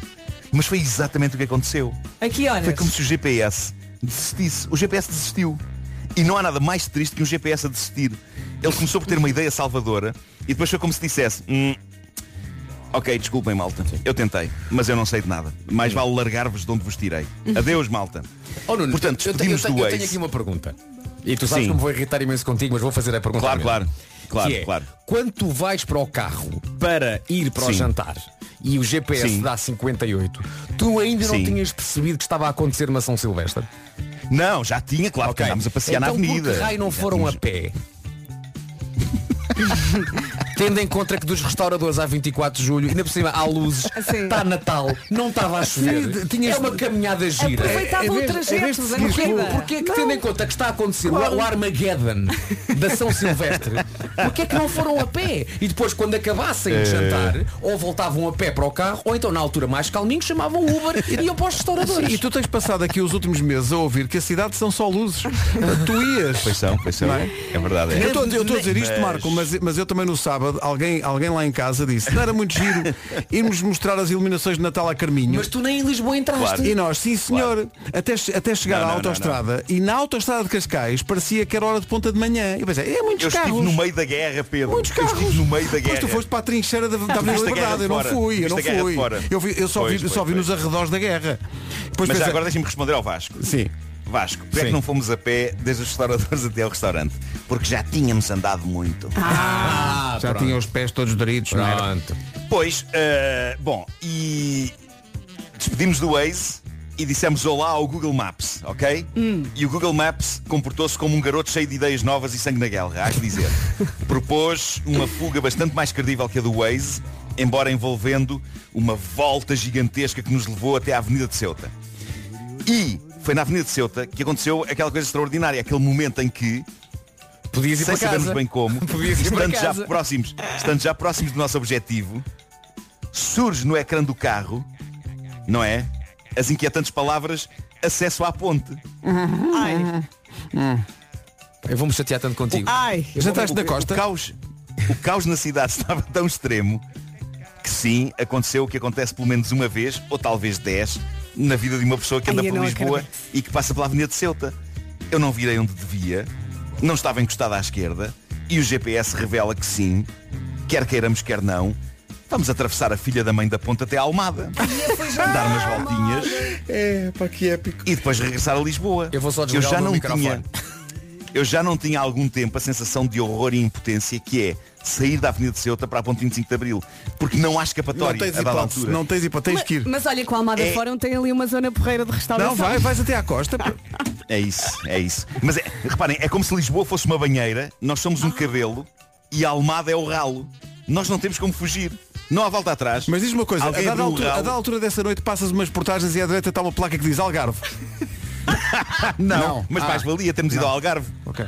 Mas foi exatamente o que aconteceu. Aqui, olha. Foi como se o GPS desistisse. O GPS desistiu. E não há nada mais triste que um GPS a desistir. Ele começou por ter uma ideia salvadora e depois foi como se dissesse, "Hum, ok, desculpem malta, eu tentei, mas eu não sei de nada. Mais vale largar-vos de onde vos tirei. Adeus malta. Oh, Nuno, Portanto, eu, tenho, eu, despedimos tenho, do eu tenho aqui uma pergunta. E tu sabes Sim. que me vou irritar imenso contigo, mas vou fazer a pergunta. Claro, claro. Claro, Que é, claro. Quando tu vais para o carro para ir para o Sim. jantar e o GPS Sim. dá 58, tu ainda não tinhas percebido que estava a acontecer uma São Silvestre? Não, já tinha, claro, porque Ok. andámos a passear então, na avenida. Que raio não foram tínhamos- a pé? Tendo em conta que dos restauradores há 24 de julho, ainda por cima há luzes, Sim. está Natal, não estava a chover. Sim, tinhas- É uma caminhada gira. Aproveitava Em o vez- em trajeto da corrida. Porquê é que tendo em conta que está a acontecer o- o Armageddon da São Silvestre, porquê é que não foram a pé? E depois quando acabassem de jantar, ou voltavam a pé para o carro, ou então na altura mais calminho chamavam Uber e iam para os restauradores. E tu tens passado aqui os últimos meses a ouvir que a cidade são só luzes. tu ias. Pois são, pois são. É? é? verdade. Eu É. estou eu estou a dizer isto, Mas- Marco, mas, mas eu também no sábado, alguém, alguém lá em casa disse, não era muito giro irmos mostrar as iluminações de Natal a Carminho. Mas tu nem em Lisboa entraste. Claro. E nós, sim senhor, até, até chegar Não, à autoestrada e na autoestrada de Cascais parecia que era hora de ponta de manhã. Eu pensei, é muitos Eu carros. estive no meio da guerra, Pedro. Muitos Eu carros. estive no meio da Pois guerra. tu foste para a trincheira da, da Avenida Liberdade, de eu não fui, eu não fui. Eu, vi- eu só Pois, vi, pois, só vi pois. nos arredores da guerra. Depois Mas pensei- agora deixem-me responder ao Vasco. Sim. Vasco, porque é que não fomos a pé desde os restauradores até ao restaurante? Porque já tínhamos andado muito. Ah, Já pronto. tinha os pés todos doritos, não era? Pois, eh, bom, e despedimos do Waze e dissemos olá ao Google Maps, ok? E o Google Maps comportou-se como um garoto cheio de ideias novas e sangue na guerra, há que dizer. Propôs uma fuga bastante mais credível que a do Waze, embora envolvendo uma volta gigantesca que nos levou até à Avenida de Ceuta. E foi na Avenida de Ceuta que aconteceu aquela coisa extraordinária, aquele momento em que Podias ir sem para casa. sabermos bem como, Podias ir para estando já casa. próximos, estando já próximos do nosso objetivo, surge no ecrã do carro, não é? As inquietantes palavras acesso à ponte. Ai, Eu vou-me chatear tanto contigo. ai. Jantaste na O- costa? O caos, o caos na cidade estava tão extremo que sim, aconteceu o que acontece pelo menos uma vez, ou talvez dez, na vida de uma pessoa que anda Ai, eu por Lisboa acredito. e que passa pela Avenida de Ceuta. Eu não virei onde devia, não estava encostado à esquerda e o GPS revela que sim, quer queiramos, quer não, vamos atravessar a filha da mãe da ponta até à Almada, dar umas voltinhas É, pá, que épico. e depois regressar a Lisboa. Eu vou só eu desligar já o meu não microfone. tinha eu já não tinha há algum tempo a sensação de horror e impotência que é sair da Avenida de Ceuta para a Ponte 25 de Abril porque não há Não escapatória tens a dada altura não tens hipótese, tens que ir. mas olha que o Almada É- Fórum tem ali uma zona porreira de restauração. Não, vai, vais até à costa. é isso é isso mas é, reparem é como se Lisboa fosse uma banheira nós somos um cabelo e a Almada é o ralo nós não temos como fugir Não há volta atrás. Mas diz uma coisa, a dada, o altura, a dada altura dessa noite passas umas portagens e à direita está uma placa que diz Algarve. Não, mas Ah. mais valia termos ido ao Algarve. Ok.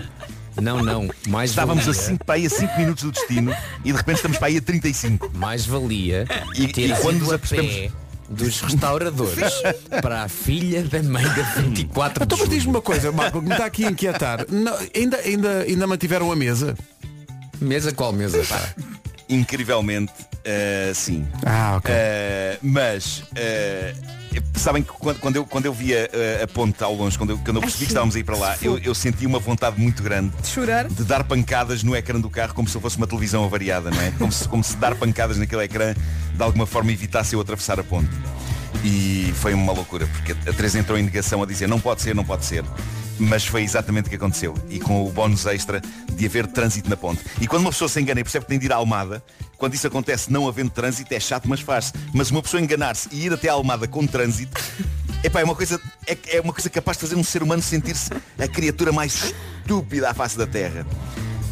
Não, não. Mais Estávamos valia, a 5 para aí a 5 minutos do destino e de repente estamos para aí a 35. mais valia E- ter e quando nos a apercebemos- pé dos restauradores para a filha da mãe da 24 Então de mas diz-me uma coisa, Marco, que me está aqui a inquietar. Não, ainda, ainda, ainda mantiveram a mesa? Mesa qual mesa? Pá? Incrivelmente, eh, sim. Ah, ok. Eh, mas eh, sabem que quando, quando eu, quando eu via eh, a ponte ao longe, quando eu, quando eu percebi que estávamos a ir para lá, eu, eu senti uma vontade muito grande De chorar. de dar pancadas no ecrã do carro como se fosse uma televisão avariada, não é? Como se, como se dar pancadas naquele ecrã de alguma forma evitasse eu atravessar a ponte. E foi uma loucura, porque a Teresa entrou em negação a dizer não pode ser, não pode ser. Mas foi exatamente o que aconteceu. E com o bónus extra de haver trânsito na ponte. E quando uma pessoa se engana e percebe que tem de ir à Almada, quando isso acontece não havendo trânsito, é chato, mas faz. Mas uma pessoa enganar-se e ir até a Almada com trânsito, epá, é uma coisa, é, é uma coisa capaz de fazer um ser humano sentir-se a criatura mais estúpida à face da Terra.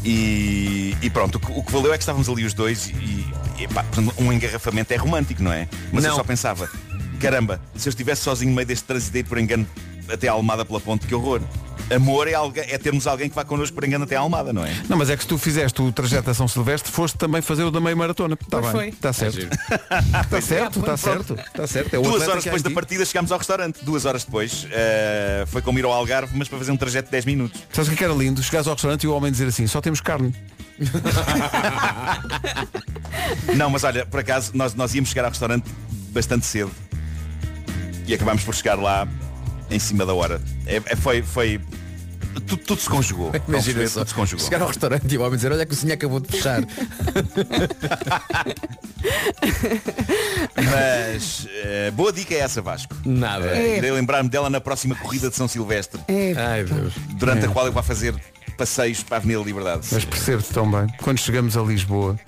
E, e pronto, o que, o que valeu é que estávamos ali os dois e, e portanto, um engarrafamento é romântico, não é? Mas eu Não. só pensava, caramba, se eu estivesse sozinho no meio deste trânsito e por engano até a Almada pela ponte, que horror. Amor é, alguém, é termos alguém que vá connosco por engano até a Almada, não é? Não, mas é que se tu fizeste o trajeto a São Silvestre, foste também fazer o da meia maratona. Está bem. Está certo. Está certo, está certo. Está certo. É o Duas horas depois da ti. partida chegámos ao restaurante. Duas horas depois eh, foi como ir ao Algarve, mas para fazer um trajeto de 10 minutos. Sabes o que é que era lindo? Chegares ao restaurante e o homem dizer assim, só temos carne. Não, mas olha, por acaso nós, nós íamos chegar ao restaurante bastante cedo e acabámos por chegar lá em cima da hora. É, é- foi, foi. Tudo, tudo se conjugou. Imagina só. Tudo se conjugou. Chegar ao restaurante e o homem dizer, olha que o senhor acabou de fechar. Mas eh, boa dica é essa, Vasco. Nada. Eh, Irei lembrar-me dela na próxima corrida de São Silvestre, Ai Deus. durante É. a qual eu vou fazer passeios para a Avenida Liberdade. Mas percebo-te tão bem. Quando chegamos a Lisboa.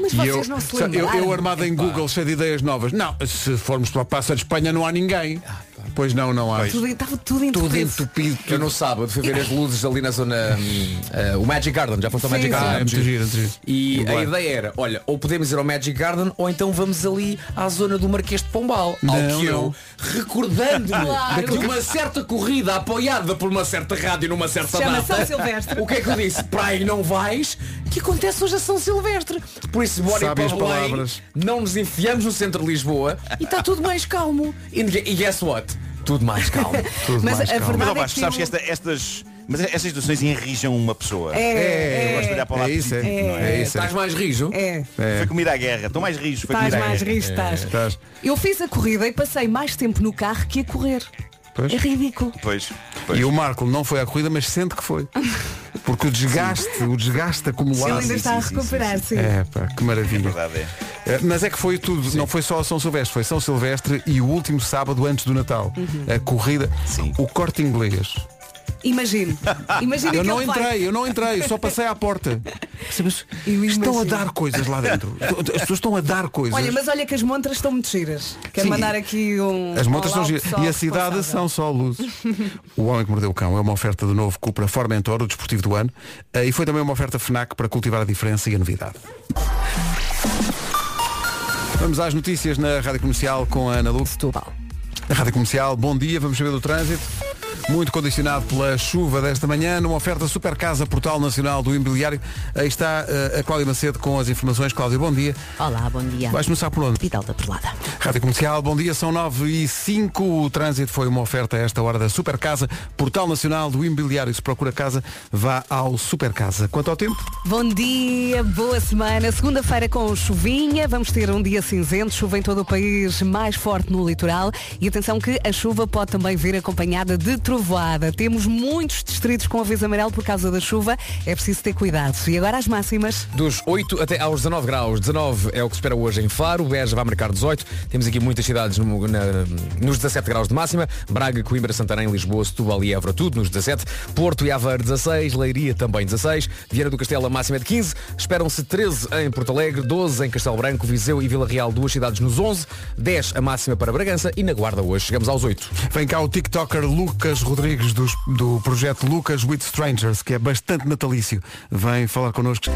Mas e vocês eu, não se eu, eu armado em Google cheio de ideias novas. Não, se formos para a Praça de Espanha não há ninguém. Pois não, não há. Tudo, estava tudo Tudo entupido. entupido. Eu no sábado fui ver as luzes ali na zona eh, o Magic Garden, já foste ao Magic sim. Garden. Ah, é muito giro, muito giro. E a ideia era, olha, ou podemos ir ao Magic Garden ou então vamos ali à zona do Marquês de Pombal. Não, ao que eu, recordando-me Claro. de uma certa corrida apoiada por uma certa rádio numa certa Chama data. São Silvestre. O que é que eu disse? Para aí não vais, que acontece hoje a São Silvestre. Por isso, bora ir Sabe para as Belém, palavras. não nos enfiamos no centro de Lisboa e está tudo mais calmo. E, guess what? Tudo mais calmo. Tudo Mas mais a calmo. Mas ó é Vasco, sabes que esta- estas. Mas estas situações enrijam uma pessoa. É, Eu gosto de olhar para o É lado isso, é. positivo, não é? É isso, é. Estás mais rijo? é. É. Foi como ir à guerra. Estão mais. Foi como Estás à mais guerra. rijo, estás. Estás. Eu fiz a corrida e passei mais tempo no carro que a correr. Pois. É ridículo. Pois, pois. E o Marco não foi à corrida, mas sente que foi. Porque o desgaste, o desgaste acumulado. Ele ainda está a recuperar, sim. É, pá, que maravilha. verdade é. É, Mas é que foi tudo, não foi só a São Silvestre, foi São Silvestre e o último sábado antes do Natal. Uhum. A corrida, Sim. o corte inglês. Imagino. Imagino Eu que não ele vai- entrei, eu não entrei, só passei à porta. Estão a dar coisas lá dentro. As pessoas estão a dar coisas. Olha, mas olha que as montras estão muito giras. Quero Sim. mandar aqui um. As montas olá são giras. E a cidade são só luzes. o Homem que Mordeu o Cão é uma oferta do novo Cupra Formentor, o desportivo do ano. Eh, E foi também uma oferta FNAC para cultivar a diferença e a novidade. Vamos às notícias na Rádio Comercial com a Ana Lu. Setúbal. Na Rádio Comercial, bom dia, vamos saber do trânsito. Muito condicionado pela chuva desta manhã, numa oferta Super Casa Portal Nacional do Imobiliário. Aí está eh, a Cláudia Macedo com as informações. Cláudia, bom dia. Olá, bom dia. Vais começar por onde? Vidal da Perlada. Rádio Comercial, bom dia, são 9 e 5. O trânsito foi uma oferta a esta hora da Super Casa, Portal Nacional do Imobiliário. Se procura casa, vá ao Super Casa. Quanto ao tempo? Bom dia, boa semana. Segunda-feira com chuvinha. Vamos ter um dia cinzento, chuva em todo o país, mais forte no litoral. E atenção que a chuva pode também vir acompanhada de trovoada. Temos muitos distritos com aviso amarelo por causa da chuva. É preciso ter cuidado. E agora as máximas. Dos 8 até aos 19 graus. 19 é o que se espera hoje em Faro. Beja vai marcar 18. Temos aqui muitas cidades no- na- nos 17 graus de máxima. Braga, Coimbra, Santarém, Lisboa, Setúbal e Évora, tudo nos 17. Porto e Aveiro 16. Leiria também 16. Viana do Castelo a máxima é de 15. Esperam-se 13 em Porto Alegre, 12 em Castelo Branco, Viseu e Vila Real, duas cidades nos 11. 10 a máxima para Bragança e na Guarda hoje. Chegamos aos 8. Vem cá o TikToker Lucas Rodrigues dos- do projeto Lucas with Strangers, que é bastante natalício. Vem falar connosco.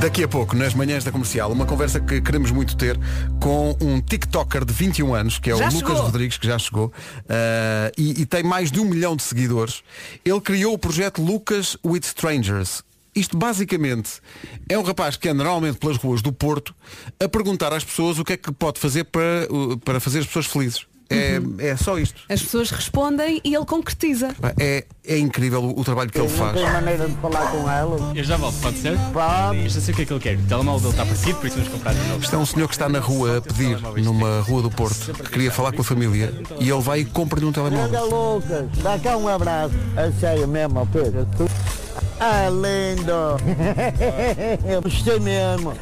Daqui a pouco, nas manhãs da comercial, uma conversa que queremos muito ter com um TikToker de 21 anos, que é Já o Lucas chegou. Rodrigues, que já chegou, ah, e, e tem mais de um milhão de seguidores. Ele criou o projeto Lucas with Strangers. Isto basicamente é um rapaz que anda normalmente pelas ruas do Porto a perguntar às pessoas o que é que pode fazer para, uh, para fazer as pessoas felizes. É, é só isto. As pessoas respondem e ele concretiza. É, é incrível o, o trabalho que ele faz. maneira de falar com ela? Eu já volto, pode ser? Pode. Eu já sei o que é que ele quer. O telemóvel dele está parecido, por isso vamos comprar de novo. Isto é um senhor que está na rua a pedir, numa rua do Porto, que queria falar com a família e ele vai e compra-lhe um Olha telemóvel. Lucas, dá cá um abraço. A sério mesmo, Pedro. Ah, lindo. Gostei mesmo.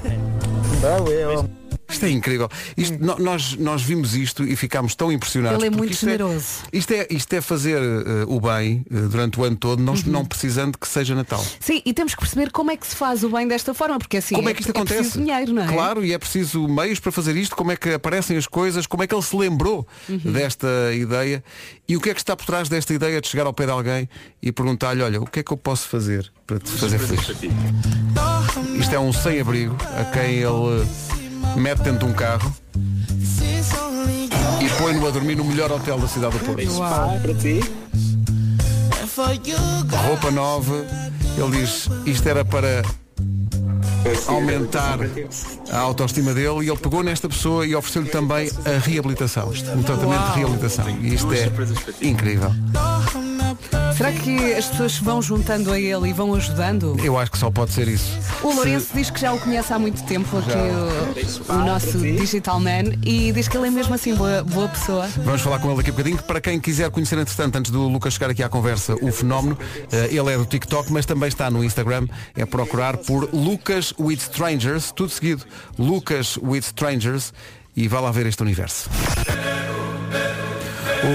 Valeu. Isto é incrível. Isto, no- nós, nós vimos isto e ficámos tão impressionados. Ele é muito isto generoso. Isto é, isto é fazer eh, o bem eh, durante o ano todo, não, Uhum. não precisando que seja Natal. Sim, e temos que perceber como é que se faz o bem desta forma, porque assim Como é que isto acontece? preciso dinheiro, não é? Claro, e é preciso meios para fazer isto, como é que aparecem as coisas, como é que ele se lembrou Uhum. desta ideia e o que é que está por trás desta ideia de chegar ao pé de alguém e perguntar-lhe, olha, o que é que eu posso fazer para te fazer feliz? Isto é um sem-abrigo a quem ele eh, mete dentro de um carro e põe-no a dormir no melhor hotel da cidade do Porto. Ti. Roupa nova, ele diz, isto era para aumentar a autoestima dele e ele pegou nesta pessoa e ofereceu-lhe também a reabilitação, um tratamento de reabilitação. E isto é incrível. Será que as pessoas se vão juntando a ele e vão ajudando? Eu acho que só pode ser isso. O Lourenço diz que já o conhece há muito tempo, aqui o, o nosso Digital Man, e diz que ele é mesmo assim boa, boa pessoa. Vamos falar com ele daqui a bocadinho. Para quem quiser conhecer, entretanto, antes do Lucas chegar aqui à conversa, o fenómeno, eh, ele é do TikTok, mas também está no Instagram. É procurar por Lucas with Strangers, tudo seguido. Lucas with Strangers e vá lá ver este universo.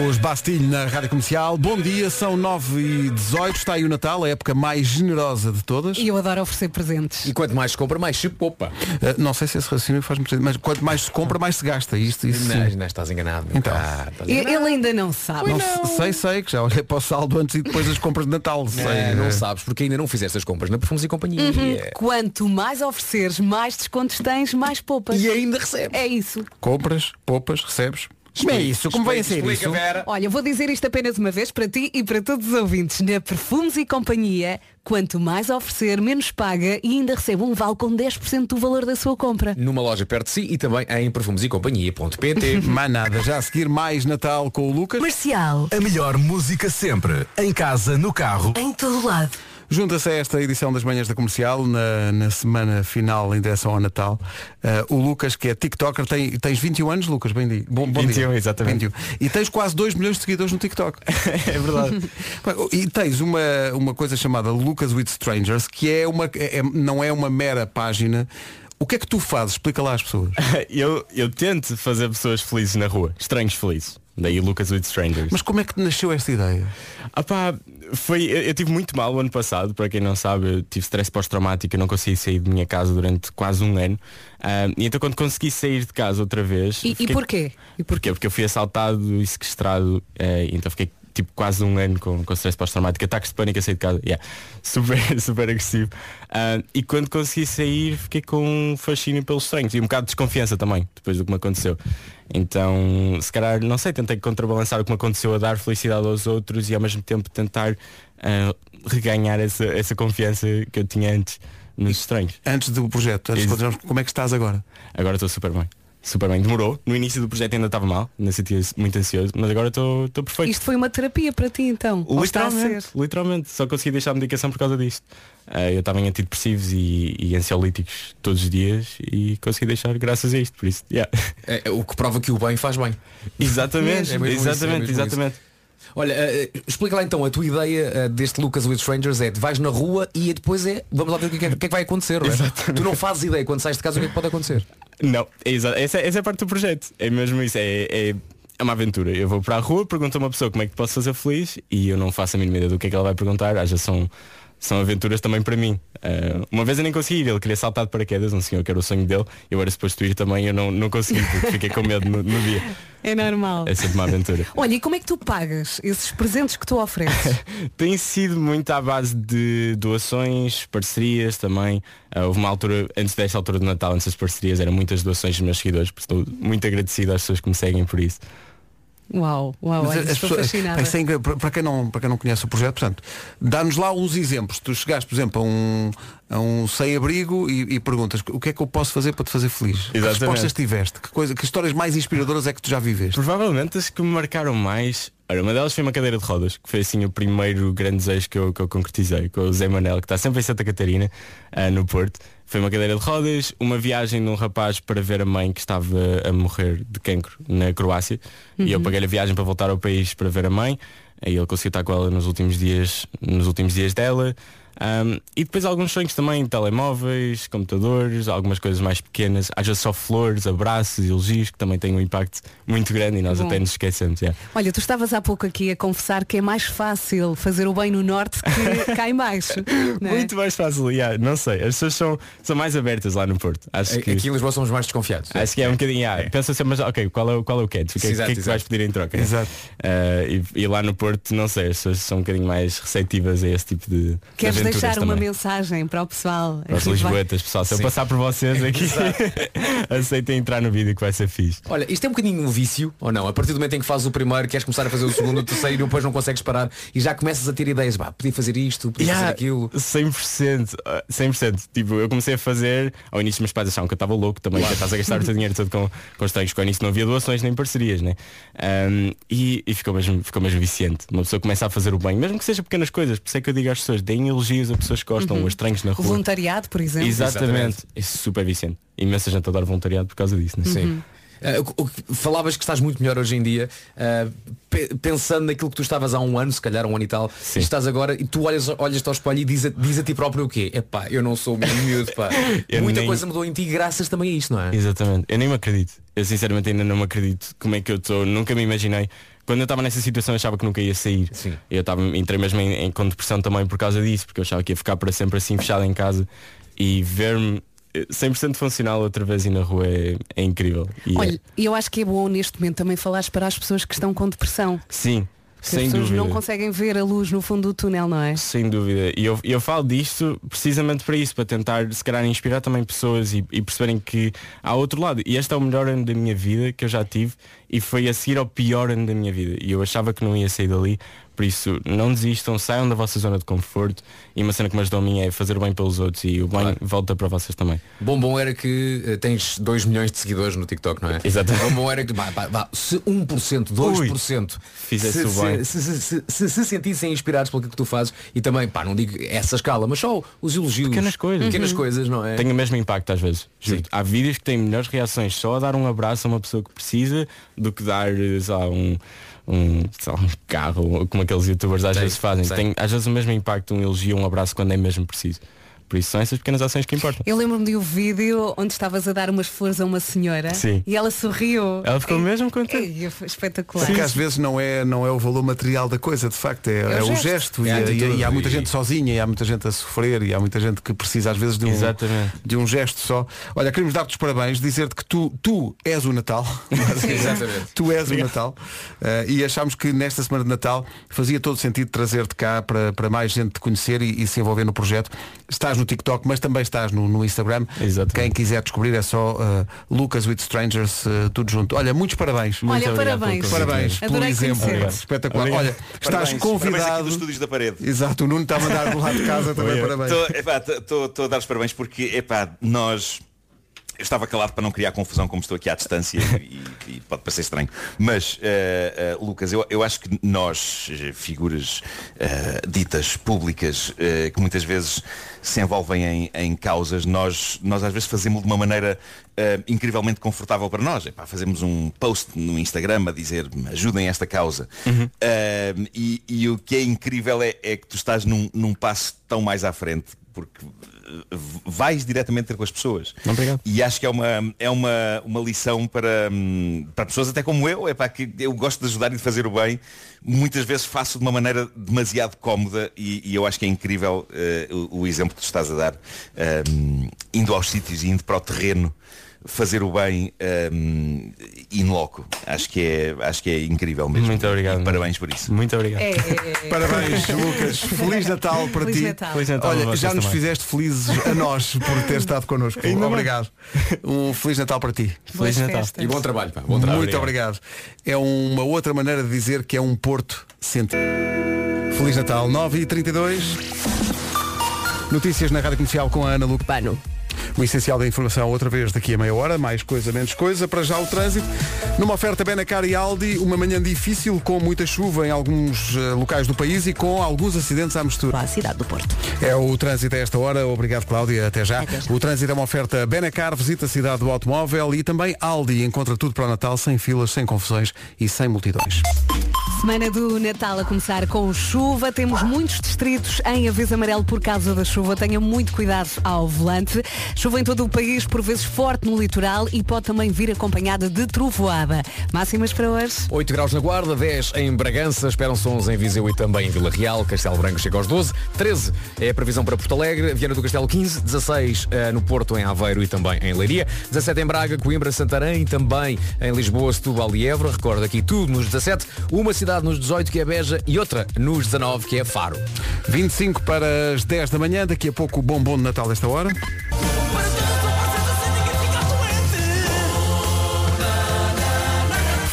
Os Bastilho na Rádio Comercial. Bom dia, são 9 e 18 está aí o Natal, a época mais generosa de todas. E eu adoro oferecer presentes. E quanto mais se compra, mais se poupa. Eh, não sei se esse raciocínio faz muito sentido, mas quanto mais se compra, mais se gasta. Isto, isso. Não, não estás enganado. meu Então. pá, estás E- enganado. Ele ainda não sabe. Não se- Sei, sei, que já olhei para o saldo antes e depois das compras de Natal. Sei, É, não eh, sabes, porque ainda não fizeste as compras na Perfumes e Companhia. Uhum. Quanto mais ofereceres, mais descontos tens, mais poupas. E ainda recebes. É isso. Compras, poupas, recebes. Como é isso? Como vai a ser Explica, isso? Vera. Olha, vou dizer isto apenas uma vez para ti e para todos os ouvintes. Na Perfumes e Companhia, quanto mais oferecer, menos paga e ainda recebe um vale com 10% do valor da sua compra. Numa loja perto de si e também em perfumesecompanhia.pt. Mais nada, já a seguir mais Natal com o Lucas. Comercial. A melhor música sempre. Em casa, no carro. Em todo lado. Junta-se a esta edição das manhãs da comercial, na, na semana final em direção ao Natal. eh, o Lucas, que é TikToker, tem, tens 21 anos, Lucas, bem dia. Bom, bom 21, dia. exatamente. 21. E tens quase 2 milhões de seguidores no TikTok. É verdade. E tens uma, uma coisa chamada Lucas with Strangers, que é uma, é- é- não é uma mera página. O que é que tu fazes? Explica lá às pessoas. eu, eu tento fazer pessoas felizes na rua, estranhos felizes. Daí Lucas with Strangers. Mas como é que nasceu esta ideia? Ah pá, foi, eu, eu tive muito mal o ano passado, para quem não sabe, eu tive stress pós-traumático, eu não consegui sair de minha casa durante quase um ano. Ah, e então quando consegui sair de casa outra vez. E, e fiquei- porquê? E Porquê? Porque eu fui assaltado e sequestrado, eh, então fiquei tipo quase um ano com, com stress pós-traumático, ataques de pânico a sair de casa, yeah. super, super agressivo. Ah, e quando consegui sair fiquei com um fascínio pelos estranhos e um bocado de desconfiança também, depois do que me aconteceu. Então, se calhar, não sei, tentei contrabalançar o que me aconteceu a dar felicidade aos outros e ao mesmo tempo tentar ah, reganhar essa, essa confiança que eu tinha antes nos estranhos. Antes do projeto, antes de Ex- continuarmos, como é que estás agora? Agora estou super bem. Super bem. Demorou. No início do projeto ainda estava mal, ainda sentia muito ansioso, mas agora estou perfeito. Isto foi uma terapia para ti então? Literalmente, literalmente. Só consegui deixar a medicação por causa disto. Ah, eu estava em antidepressivos e, e ansiolíticos todos os dias e consegui deixar graças a isto. Por isso, yeah. É, o que prova que o bem faz bem. Exatamente, É isso, é exatamente, mesmo exatamente. Olha, eh, explica lá então, a tua ideia eh, deste Lucas with Strangers é de vais na rua e depois é, vamos lá ver o que é, que é que vai acontecer, é? Tu não fazes ideia quando sais de casa o que é que pode acontecer. Não, é essa, essa é a parte do projeto. É mesmo isso, é, é, é uma aventura. Eu vou para a rua, pergunto a uma pessoa como é que te posso fazer feliz e eu não faço a mínima ideia do que é que ela vai perguntar. Às vezes são, são aventuras também para mim. Uh, uma vez eu nem consegui ir, ele queria saltar de paraquedas, um senhor que era o sonho dele, eu era suposto ir também, eu não, não consegui, porque fiquei com medo no, no dia. É normal. É sempre uma aventura. Olha, e como é que tu pagas esses presentes que tu ofereces? Tem sido muito à base de doações, parcerias também. Uh, houve uma altura, antes desta altura do Natal, antes das parcerias, eram muitas doações dos meus seguidores, porque estou muito agradecido às pessoas que me seguem por isso. Uau, uau, Mas olha, as pessoas- fascinada. bem, sem- para, para quem não, para quem não conhece o projeto, portanto, dá-nos lá uns exemplos. Tu chegaste, por exemplo, a um, a um sem-abrigo e, e perguntas o que é que eu posso fazer para te fazer feliz? Que Exatamente. respostas tiveste? Que, coisa, que histórias mais inspiradoras é que tu já viveste? Provavelmente as que me marcaram mais. Olha, uma delas foi uma cadeira de rodas, que foi assim o primeiro grande desejo que eu, que eu concretizei, com o Zé Manel, que está sempre em Santa Catarina, ah, no Porto. Foi uma cadeira de rodas, uma viagem de um rapaz para ver a mãe que estava a morrer de cancro na Croácia. E eu Uhum. paguei a viagem para voltar ao país para ver a mãe. Aí ele conseguiu estar com ela nos últimos dias, nos últimos dias dela. Ahm, e depois alguns sonhos também, telemóveis, computadores, algumas coisas mais pequenas, às vezes só flores, abraços, elogios, que também têm um impacto muito grande e nós Bom. até nos esquecemos. yeah. Olha, tu estavas há pouco aqui a confessar que é mais fácil fazer o bem no norte que cá em baixo. é? Muito mais fácil, yeah, não sei. As pessoas são, são mais abertas lá no Porto. Acho que, Aqui em Lisboa somos mais desconfiados. acho que é um bocadinho. yeah, Pensa assim, mas ok, qual é, o- qual é o catch? O que, é- o que Exato, é que exato. vais pedir em troca? Exato. Ah, e, e lá no Porto, não sei, as pessoas são um bocadinho mais receptivas a esse tipo de. Queres deixar uma também. mensagem para o pessoal? Para os Lisboetas, pessoal, se eu Sim. passar por vocês aqui, aceitem entrar no vídeo que vai ser fixe. Olha, isto é um bocadinho um vício, ou não? A partir do momento em que fazes o primeiro, queres começar a fazer o segundo, o terceiro e depois não consegues parar e já começas a ter ideias, bah, podia fazer isto, podia Yeah, fazer aquilo. 100%, uh, 100%. Tipo, eu comecei a fazer, ao início meus pais achavam que eu estava louco também, que estás a gastar o teu dinheiro todo com, com os treinos, quando início não havia doações nem parcerias, né? Um, e e ficou, mesmo, ficou mesmo viciante. Uma pessoa começa a fazer o bem, mesmo que seja pequenas coisas, por isso é que eu digo às pessoas, deem elogios a pessoas que gostam, Uhum. os treinos na O rua. voluntariado, por exemplo. Exatamente. É super viciante. Imensa gente adora voluntariado por causa disso, né? Sim. Ah, o- o- falavas que estás muito melhor hoje em dia, ah, pe- pensando naquilo que tu estavas há um ano, se calhar um ano e tal, e estás agora e tu olhas, olhas ao espelho e diz a, diz a ti próprio o quê? Epá, eu não sou o miúdo, pá. Muita nem- coisa mudou em ti graças também a isto, não é? Exatamente. Eu nem me acredito. Eu sinceramente ainda não me acredito como é que eu estou. Nunca me imaginei. Quando eu estava nessa situação eu achava que nunca ia sair. Sim. Eu estava, entrei mesmo em, em com depressão também por causa disso, porque eu achava que ia ficar para sempre assim fechado em casa e ver-me eh, 100% funcional outra vez e na rua é, é incrível. E é- Olha, eu acho que é bom neste momento também falares para as pessoas que estão com depressão. sim, sem as pessoas dúvida. não conseguem ver a luz no fundo do túnel, não é? Sem dúvida. E eu, eu falo disto precisamente para isso, para tentar se calhar inspirar também pessoas e, e perceberem que há outro lado. E este é o melhor ano da minha vida que eu já tive e foi a seguir ao pior ano da minha vida. E eu achava que não ia sair dali. Por isso, não desistam, saiam da vossa zona de conforto e uma cena que me ajudou a mim é fazer o bem pelos outros e o bem volta para vocês também. Bom bom era que eh, tens 2 milhões de seguidores no TikTok, não é? Exatamente. Bom bom era que vá, vá, vá, se 1%, 2% fizesse se, o bem. se, se, se, se, se sentissem inspirados pelo que tu fazes e também, pá, não digo essa escala, mas só os elogios. Pequenas coisas. Pequenas coisas, não é? Tem o mesmo impacto às vezes. Há vídeos que têm melhores reações só a dar um abraço a uma pessoa que precisa do que dar sei lá, um, um, lá, um carro, como aqueles youtubers às vezes fazem. Tem às vezes o mesmo impacto, um elogio, um abraço quando é mesmo preciso. Por isso são essas pequenas ações que importam. Eu lembro-me de um vídeo onde estavas a dar umas flores a uma senhora Sim. e ela sorriu. Ela ficou mesmo contente. Espetacular. Porque às vezes não é, não é o valor material da coisa, de facto, é, o é o gesto. É e, e- e há muita e- gente sozinha, e há muita gente a sofrer, e há muita gente que precisa às vezes de um, Exatamente. de um gesto só. Olha, queremos dar-te os parabéns, dizer-te que tu, tu és o Natal. Exatamente. tu és o Natal. Eh, e achámos que nesta semana de Natal fazia todo sentido trazer-te cá para, para mais gente te conhecer e, e se envolver no projeto. Estás no TikTok, mas também estás no, no Instagram. Exatamente. Quem quiser descobrir é só eh, Lucas with Strangers, eh, tudo junto. Olha, muitos parabéns. Olha, obrigado pelo parabéns. Parabéns pelo Adorei exemplo. Espetacular. Obrigado. Olha, estás Parabéns. Parabéns aqui convidado. dos estúdios da parede. Exato, o Nuno está a mandar do lado de casa também, parabéns. Estou a dar os parabéns porque, epá, nós. Eu estava calado para não criar confusão como estou aqui à distância e, e pode parecer estranho. Mas, eh, eh, Lucas, eu, eu acho que nós, eh, figuras eh, ditas públicas, que muitas vezes se envolvem em, em causas, nós, nós às vezes fazemos de uma maneira eh, incrivelmente confortável para nós. Epá, fazemos um post no Instagram a dizer ajudem esta causa. Eh, e, e o que é incrível é, é que tu estás num, num passo tão mais à frente, porque eh, vais diretamente ter com as pessoas. Obrigado. E acho que é uma, é uma, uma lição para, hum, para pessoas até como eu, é para que eu gosto de ajudar e de fazer o bem. Muitas vezes faço de uma maneira demasiado cómoda e, e eu acho que é incrível eh, o, o exemplo que tu estás a dar, hum, indo aos sítios e indo para o terreno fazer o bem um, in loco. Acho que é, acho que é incrível mesmo. Muito obrigado. E parabéns por isso. Muito obrigado. É, é, é. Parabéns, Lucas. Feliz Natal para Feliz ti. Natal. Feliz Natal Olha, já nos também. fizeste felizes a nós por ter estado connosco. Ainda. Obrigado. Um Feliz Natal para ti. Boas Feliz Natal. festas. E bom trabalho, pá. Bom trabalho. Muito obrigado. É uma outra maneira de dizer que é um Porto sentido. Feliz Natal, 9h32. Notícias na Rádio Comercial com a Ana Luque. O essencial da informação outra vez daqui a meia hora, mais coisa, menos coisa. Para já o trânsito. Numa oferta Benacar e Aldi, uma manhã difícil com muita chuva em alguns eh, locais do país e com alguns acidentes à mistura. À cidade do Porto. É o trânsito a esta hora. Obrigado, Cláudia. Até já. O trânsito é uma oferta Benacar, visita a cidade do automóvel e também Aldi. Encontra tudo para o Natal sem filas, sem confusões e sem multidões. Semana do Natal a começar com chuva. Temos muitos distritos em aviso amarelo por causa da chuva. Tenha muito cuidado ao volante. Chuva em todo o país, por vezes forte no litoral e pode também vir acompanhada de trovoada. Máximas para hoje? 8 graus na Guarda, 10 em Bragança, esperam-se 11 em Viseu e também em Vila Real, Castelo Branco chega aos 12, 13 é a previsão para Porto Alegre, Viana do Castelo 15, 16 eh, no Porto, em Aveiro e também em Leiria, 17 em Braga, Coimbra, Santarém, também em Lisboa, Setúbal e Évora, recordo aqui tudo nos 17, uma cidade nos 18 que é Beja e outra nos 19 que é Faro. 25 para as 10 da manhã, daqui a pouco o bombom de Natal desta hora.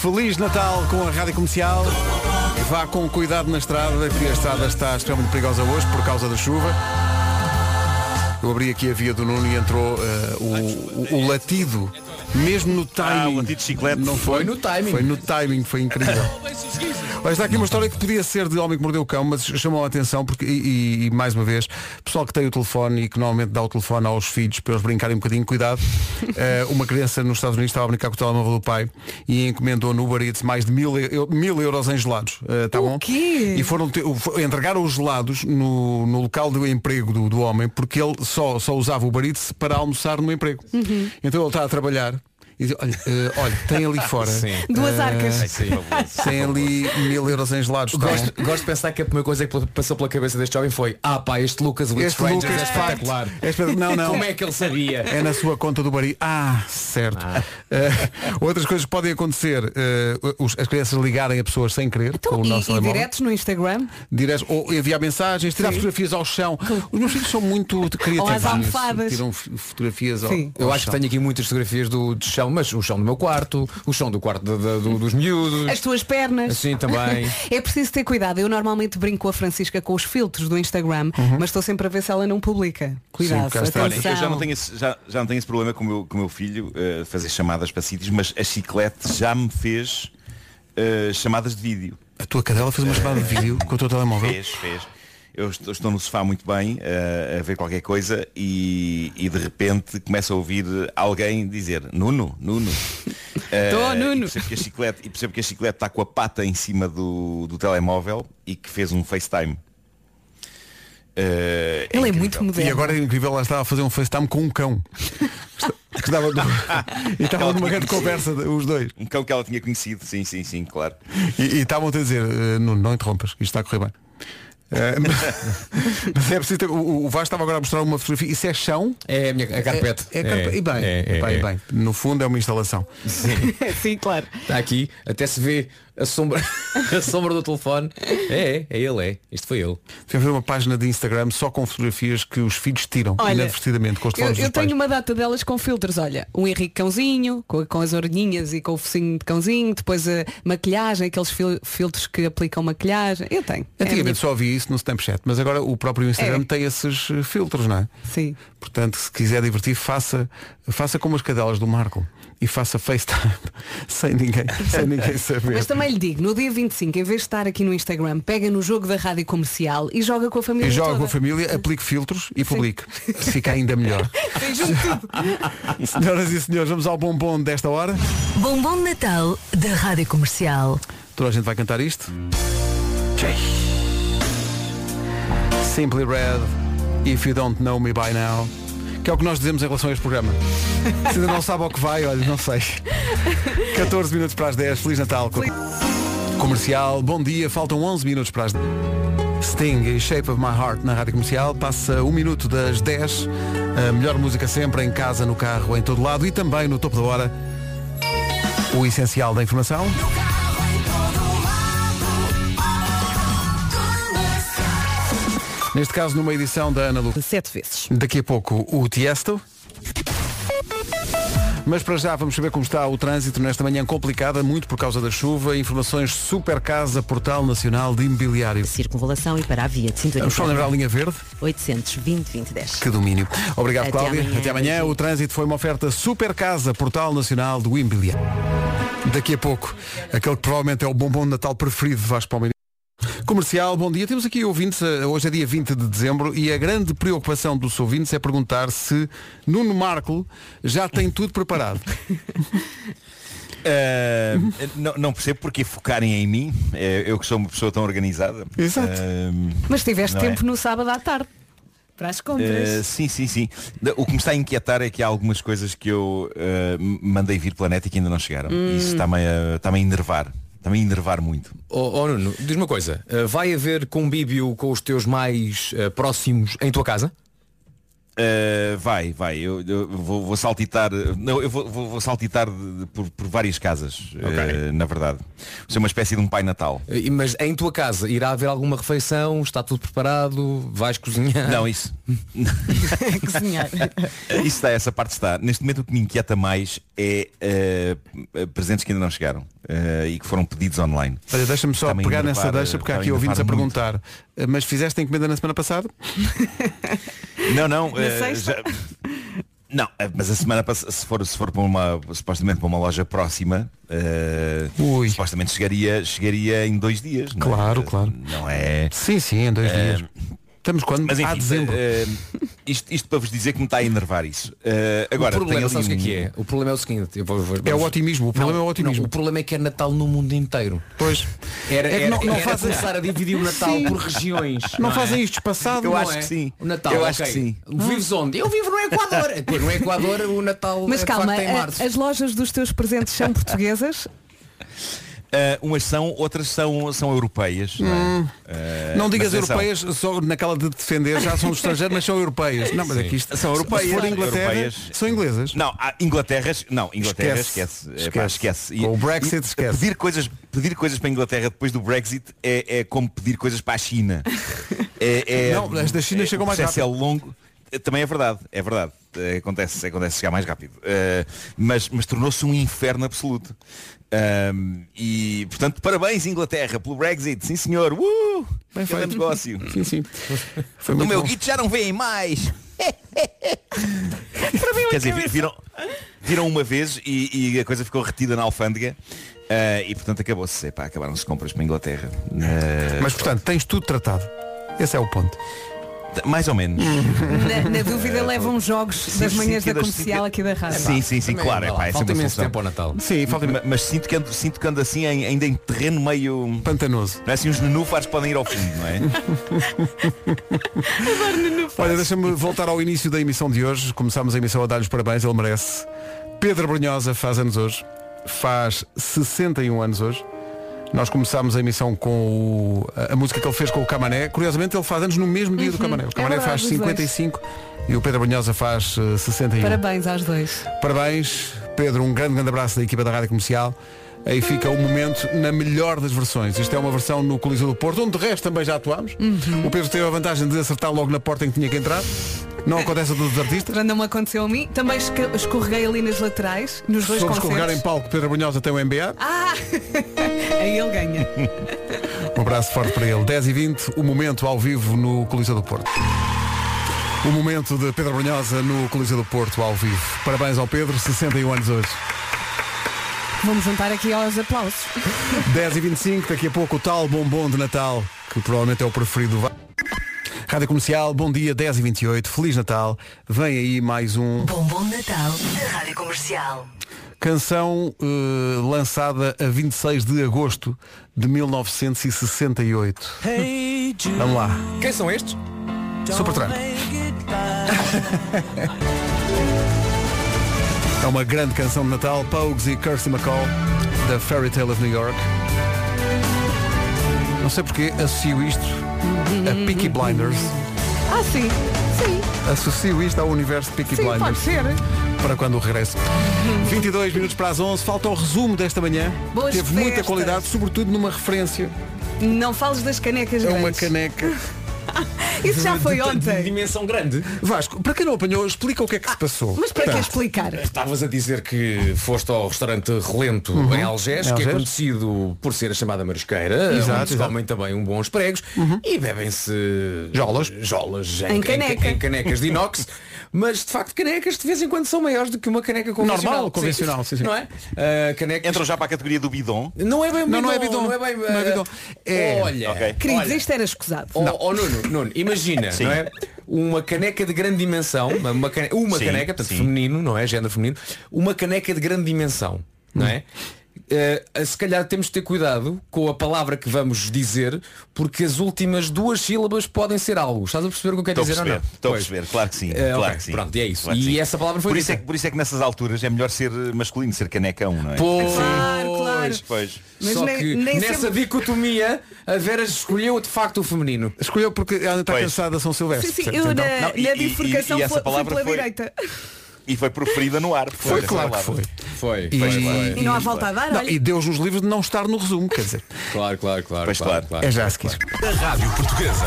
Feliz Natal com a Rádio Comercial. Vá com cuidado na estrada, que a estrada está extremamente perigosa hoje por causa da chuva. Eu abri aqui a via do Nuno e entrou eh, o, o- o latido, mesmo no timing. Ah, o de chiclete. Não foi, Foi no timing. Foi no timing, foi incrível. Olha, está aqui uma história que podia ser de Homem que Mordeu o Cão, mas chamou a atenção porque, e, e- e, mais uma vez, pessoal que tem o telefone e que normalmente dá o telefone aos filhos para eles brincarem um bocadinho, cuidado. Eh, uma criança nos Estados Unidos estava a brincar com o telemóvel do pai e encomendou no Uber Eats mais de mil, mil euros em gelados. Eh, tá O bom? quê? E foram ter- foi- entregaram os gelados no, no local do emprego do, do homem porque ele só, só usava o Uber Eats para almoçar no emprego. Uhum. Então ele está a trabalhar e diz, olha, eh, olha, tem ali fora. Sim. Duas eh, arcas. Fabuloso. tem ali mil euros em gelados. tá Gosto, gosto de pensar que a primeira coisa que passou pela cabeça deste jovem foi ah pá, este Lucas with Este Strangers Lucas, é de facto, espetacular. é espetacular. Não, não. Como é que ele sabia? É na sua conta do Bari. Ah, certo. Eh, outras coisas que podem acontecer, eh, os- as crianças ligarem a pessoas sem querer com o Então, e, nosso e telemóvel. diretos no Instagram? Diretos, ou enviar mensagens, tirar Sim. fotografias ao chão. Os meus filhos são muito criativos. Almofadas. Tiram f- fotografias ao, Sim. Eu ao acho que chão. tenho aqui muitas fotografias do, do chão, mas o chão do meu quarto, o chão do quarto de- de- do- dos miúdos. As tuas pernas. Assim também. É preciso ter cuidado. Eu normalmente brinco com a Francisca com os filtros do Instagram, mas estou sempre a ver se ela não publica. Cuidado, está. Olha, eu já não tenho esse, já, já não tenho esse problema com o meu, com o meu filho, eh, fazer chamadas para sítios, mas a chiclete já me fez eh, chamadas de vídeo. A tua cadela fez uma chamada de vídeo com o teu telemóvel. Fez, fez. Eu estou, estou no sofá muito bem eh, a ver qualquer coisa e, e de repente começo a ouvir alguém dizer Nuno, Nuno. Eh, Tô, e Nuno. percebo que a chiclete, e percebo que a chiclete está com a pata em cima do, do telemóvel e que fez um FaceTime. Eh, Ele é muito moderno. E agora é incrível, ela estava a fazer um FaceTime com um cão. que estava, e estavam numa grande conversa, os dois. Um cão que ela tinha conhecido, sim, sim, sim, claro. E, e estavam a dizer, eh, Nuno, não interrompas, isto está a correr bem. Eh, mas, é preciso ter, o, o Vasco estava agora a mostrar uma fotografia. Isso é chão? É a minha a carpete. É, é carpe- e bem, é, é, e é. bem. No fundo é uma instalação. Sim, claro. Está aqui, até se vê a sombra, a sombra do telefone. É, é, é ele, é. Isto foi ele. Haver uma página de Instagram só com fotografias que os filhos tiram Olha, inadvertidamente com os Eu, telefones eu pais. tenho uma data delas com filtros, olha, um Henrique Cãozinho, com, com as orelhinhas e com o focinho de cãozinho, depois a maquilhagem, aqueles fil- filtros que aplicam maquilhagem. Eu tenho. É a minha- Antigamente só havia isso no Snapchat, mas agora o próprio Instagram É. tem esses eh, filtros, não é? Sim. Portanto, se quiser divertir, faça, faça como as cadelas do Marco e faça FaceTime sem ninguém, sem ninguém saber. Mas também lhe digo, no dia 25, em vez de estar aqui no Instagram, pega no jogo da rádio comercial e joga com a família E joga toda. com a família, aplique filtros e publique. Fica ainda melhor. Sim. Senhoras e senhores, vamos ao bombom desta hora. Bombom de Natal da Rádio Comercial. Toda a gente vai cantar isto. Simply Red, If You Don't Know Me By Now. Que é o que nós dizemos em relação a este programa. Se ainda não sabe ao que vai, olha, não sei. 14 minutos para as 10. Feliz Natal. Comercial, bom dia. Faltam 11 minutos para as 10. Sting e Shape of My Heart na Rádio Comercial. Passa um minuto das 10. A melhor música sempre, em casa, no carro, em todo lado. E também no topo da hora, o essencial da informação. Neste caso, numa edição da Ana Lu. Sete vezes. Daqui a pouco, o Tiesto. Mas para já vamos saber como está o trânsito nesta manhã complicada, muito por causa da chuva. Informações Super Casa, Portal Nacional de Imobiliário. Circunvalação e para a via de cintura. Vamos só lembrar a linha verde. 820 2010. Que domínio. Obrigado, Até Cláudia. amanhã. Até amanhã. O trânsito foi uma oferta Super Casa, Portal Nacional do Imobiliário. Daqui a pouco, aquele que provavelmente é o bombom de Natal preferido de Vasco Palmeiras. Comercial, bom dia. Temos aqui ouvintes, eh, hoje é dia 20 de dezembro e a grande preocupação dos ouvintes é perguntar se Nuno Marco já tem tudo preparado. Uh, não, não percebo porque focarem em mim. Eh, Eu que sou uma pessoa tão organizada. Exato. Uh, Mas tiveste é? tempo no sábado à tarde. Para as compras. Uh, sim, sim, sim. O que me está a inquietar é que há algumas coisas que eu uh, mandei vir planeta e que ainda não chegaram. Hum. Isso está-me a, está-me a enervar. A enervar muito. Oh, oh, Nuno, diz uma coisa, uh, vai haver convívio com os teus mais uh, próximos em tua casa? Uh, vai, vai. Eu, eu vou, vou saltitar. Não, eu vou, vou, saltitar de- de- por, por várias casas, uh, na verdade. Vou ser uma espécie de um pai natal. Uh, Mas em tua casa irá haver alguma refeição? Está tudo preparado? Vais cozinhar? Não, isso. Cozinhar. Isso está, essa parte está. Neste momento o que me inquieta mais é uh, presentes que ainda não chegaram uh, e que foram pedidos online. Olha, deixa-me só Está-me a pegar nessa deixa porque há aqui ouvintes a perguntar. "Eh, Mas fizeste a encomenda na semana passada? Não, não. Na sexta? já- Não, eh, mas a semana passada, se for, se for para uma, supostamente para uma loja próxima, eh, supostamente chegaria, chegaria em dois dias. não é? Claro, claro. Não é. Sim, sim, em dois Eh, dias. Estamos quando? Mas enfim, Há dezembro. eh, isto, isto para vos dizer que me está a enervar isso. Eh, agora, o problema, sabes o que é que é? O problema é o seguinte. eu vou- vou- É o otimismo, o problema Não, é o otimismo. não, o problema é que é Natal no mundo inteiro. Pois. Era, É que era, não- não era fazem- começar a dividir o Natal Sim. por regiões. Não é? fazem isto espaçado? Eu não acho é? que sim. O Eu Natal, acho que sim. Vives onde? Eu vivo no Equador. Pois, no Equador o Natal Mas é, calma, a- março. as lojas dos teus presentes são portuguesas? eh, umas são, outras são, são europeias. Não, é? Hum. Eh, Não digas europeias só naquela de defender, já são estrangeiras, mas são europeias. Não, mas é que isto São europeias. Se for Inglaterra, europeias. são inglesas. Não, há Inglaterras, não, Inglaterra Esquece. esquece. Epá, esquece. E- o Brexit, e esquece. Pedir coisas, pedir coisas para a Inglaterra depois do Brexit é, é como pedir coisas para a China. É, é- Não, as da China é- chegam mais processo rápido. é longo. Eh, Também é verdade, é verdade. Acontece, acontece chegar mais rápido. Eh, mas mas tornou-se um inferno absoluto. Ahm, e portanto, parabéns Inglaterra pelo Brexit, sim senhor. Uh! Bem feito. negócio. Sim, sim. Foi No muito meu guito já não veem mais. Quer dizer, vi- viram, viram uma vez e, e a coisa ficou retida na alfândega eh, e portanto acabou-se. Acabaram-se compras para a Inglaterra. Eh, Mas portanto, tens tudo tratado. Esse é o ponto. Mais ou menos. Na, na dúvida levam jogos Sim, das manhãs sim, da comercial aqui da rádio. Sim, sim, sim, claro. É, pá, é falta imenso tempo ao Natal. Sim, falta Ma- Mas sinto que, ando, sinto que ando assim em- ainda em terreno meio. pantanoso. Não é assim uns nenúfares que podem ir ao fundo, não é? Olha, deixa-me voltar ao início da emissão de hoje. Começámos a emissão a dar-lhes parabéns, ele merece. Pedro Brunhosa faz anos hoje. Faz 61 anos hoje. Nós começámos a emissão com o- a, a música que ele fez com o Camané. Curiosamente, ele faz anos no mesmo dia do Camané. O Camané é verdade, faz os dois. 55 e o Pedro Brunhosa faz eh, 61. Parabéns aos dois. Parabéns, Pedro, um grande, grande abraço da equipa da Rádio Comercial. Aí fica o momento na melhor das versões. Isto é uma versão no Coliseu do Porto, onde de resto também já atuámos. Uhum. O Pedro teve a vantagem de acertar logo na porta em que tinha que entrar. Não acontece a todos os artistas. Não me aconteceu a mim. Também escorreguei ali nas laterais, nos dois Sobre concertos. escorregar em palco, Pedro Brunhosa tem o MBA. Ah! Aí ele ganha. Um abraço forte para ele. 10 e 20 o momento ao vivo no Coliseu do Porto. O momento de Pedro Brunhosa no Coliseu do Porto ao vivo. Parabéns ao Pedro, 61 anos hoje. Vamos juntar aqui aos aplausos. 10 e 25 daqui a pouco o tal bombom de Natal, que provavelmente é o preferido Rádio Comercial, bom dia, 10 e 28 Feliz Natal. Vem aí mais um Bombom de Natal da Rádio Comercial. canção eh, lançada a 26 de agosto de 1968. Vamos lá. Quem são estes? Supertramp. É uma grande canção de Natal, Pogues e Kirsty McCall, da Fairy Tale of New York. Não sei porque associo isto a Peaky Blinders. Ah, sim. Sim. Associo isto ao universo de Peaky Sim, Blinders. pode ser. Para quando o regresso. 22 minutos para as 11, falta o resumo desta manhã. Boas Teve muita festas. qualidade, sobretudo numa referência. Não fales das canecas É uma grandes. caneca. Isso já foi ontem. De dimensão grande. Vasco, para quem não apanhou, explica o que é que se passou. Mas para que Portanto, explicar? Estavas a dizer que foste ao restaurante Relento Uhum. em Algés, Em que é conhecido por ser a chamada marisqueira, Exato, onde se exato. comem também um bons pregos e bebem-se Jolas. jolas Em caneca. em canecas de inox, mas de facto canecas de vez em quando são maiores do que uma caneca convencional. Normal, convencional, sim, sim. Não é? Ah, canecas... Entram já para a categoria do bidon. Não é bem Não, bidon, não é bidon. não é bem Não é bidon. É- Olha, Ok. Queridos, olha. isto era escusado. Oh, oh, Nuno, Nuno, imagina, não é? Uma caneca de grande dimensão, uma, cane- uma Sim, caneca, portanto sim. feminino, não é? Género feminino, uma caneca de grande dimensão, não é? Eh, se calhar temos de ter cuidado com a palavra que vamos dizer, porque as últimas duas sílabas podem ser algo. Estás a perceber o que eu quero Estou a dizer ou não? estou a Pois. perceber, claro que sim. Eh, claro ok, que sim. Pronto, e é isso. Claro e sim. essa palavra foi por isso, é, que- por isso é que nessas alturas é melhor ser masculino, ser canecão, não é? Pois, Claro, claro. Pois. Mas Só nem- que nem nessa sempre- dicotomia a Vera escolheu de facto o feminino. Escolheu porque ela está Pois. cansada de São Silvestre. Sim, sim, eu Então, na, Não, e- na e- bifurcação e essa fui, fui palavra pela foi- direita. E foi proferida no ar. Foi claro que foi. Foi, E- foi, E não há volta a dar, Não, olha. e Deus nos livros de não estar no resumo, quer dizer, Claro, claro, claro. Pois claro. é já a seguir. Da Rádio Portuguesa.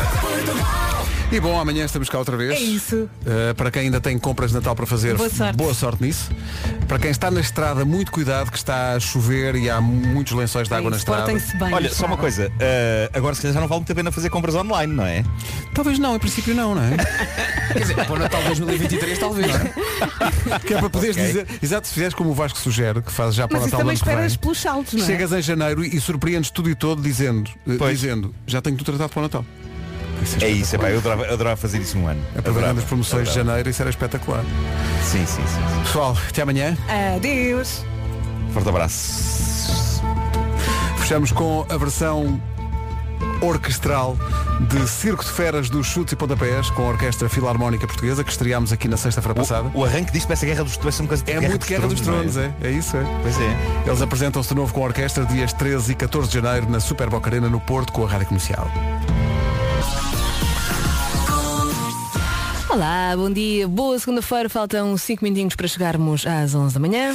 E bom, amanhã estamos cá outra vez. É isso. Uh, para quem ainda tem compras de Natal para fazer, Boa sorte. nisso. Para quem está na estrada, muito cuidado que está a chover e há muitos lençóis de água na estrada. Portem-se bem. Olha, só uma coisa, eh, agora se calhar já não vale muito a pena fazer compras online, não é? Talvez não, em princípio não, não é? Quer dizer, para o Natal 2023 talvez. que é para poderes Ok. dizer, exato, se fizeres como o Vasco sugere, que faz já para Mas o isso Natal do também esperas pelos saltos, não é? Chegas em janeiro e surpreendes tudo e todo dizendo, eh, Pois. dizendo, já tenho tudo tratado para o Natal. É isso, é pá, eu adorava, eu adorava fazer isso um ano. Aproveitando as promoções de adorava. janeiro, isso era espetacular. Sim, sim, sim. sim. Pessoal, até amanhã. Adeus. Forte abraço. Fechamos com a versão orquestral de Circo de Feras dos Chutes e Pontapés com a Orquestra Filarmónica Portuguesa que estreámos aqui na sexta-feira passada. O, o arranque disto parece a Guerra dos Tronos, é um bocado É muito Guerra dos Tronos, é? É isso, é. Pois é. Eles apresentam-se de novo com a orquestra dias 13 e 14 de janeiro na Super Boca Arena no Porto com a Rádio Comercial. Olá, bom dia, boa segunda-feira, faltam 5 minutinhos para chegarmos às 11 da manhã.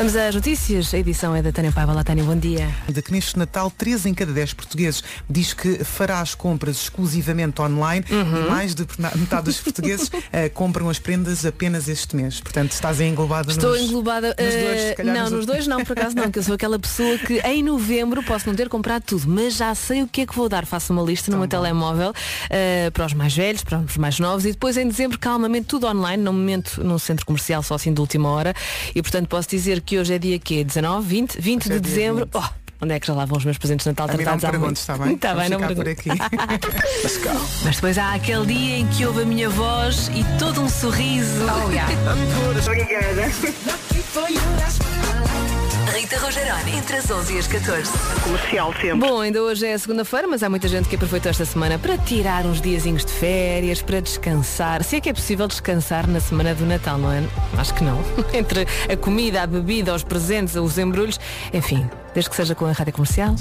Vamos às notícias, a edição é da Tânia Paiva. Olá Tânia, bom dia. de que neste Natal 3 em cada 10 portugueses diz que fará as compras exclusivamente online Uhum. e mais de metade dos portugueses eh, compram as prendas apenas este mês. Portanto, estás englobada Estou nos, englobada. nos dois, eh, não, nos dois não, por acaso não, que eu sou aquela pessoa que em novembro posso não ter comprado tudo, mas já sei o que é que vou dar. Faço uma lista no meu telemóvel eh, para os mais velhos, para os mais novos e depois em dezembro calmamente tudo online, me momento num centro comercial só assim de última hora. E portanto posso dizer que hoje é dia quê? 19, 20, 20 Hoje é de dia dezembro. Oh, onde é que já lá vão os meus presentes de Natal A mim não me tratados há perguntes, muito? está bem? Está bem, Vamos não me por aqui. Mas depois há aquele dia em que ouve a minha voz e todo um sorriso. Oh, yeah. Rita Rogeroni, entre as 11 e as 14. Comercial sempre. Bom, ainda hoje é segunda-feira, mas há muita gente que aproveitou esta semana para tirar uns diazinhos de férias, para descansar. Se é que é possível descansar na semana do Natal, não é? Acho que não. Entre a comida, a bebida, os presentes, os embrulhos, enfim, desde que seja com a rádio comercial.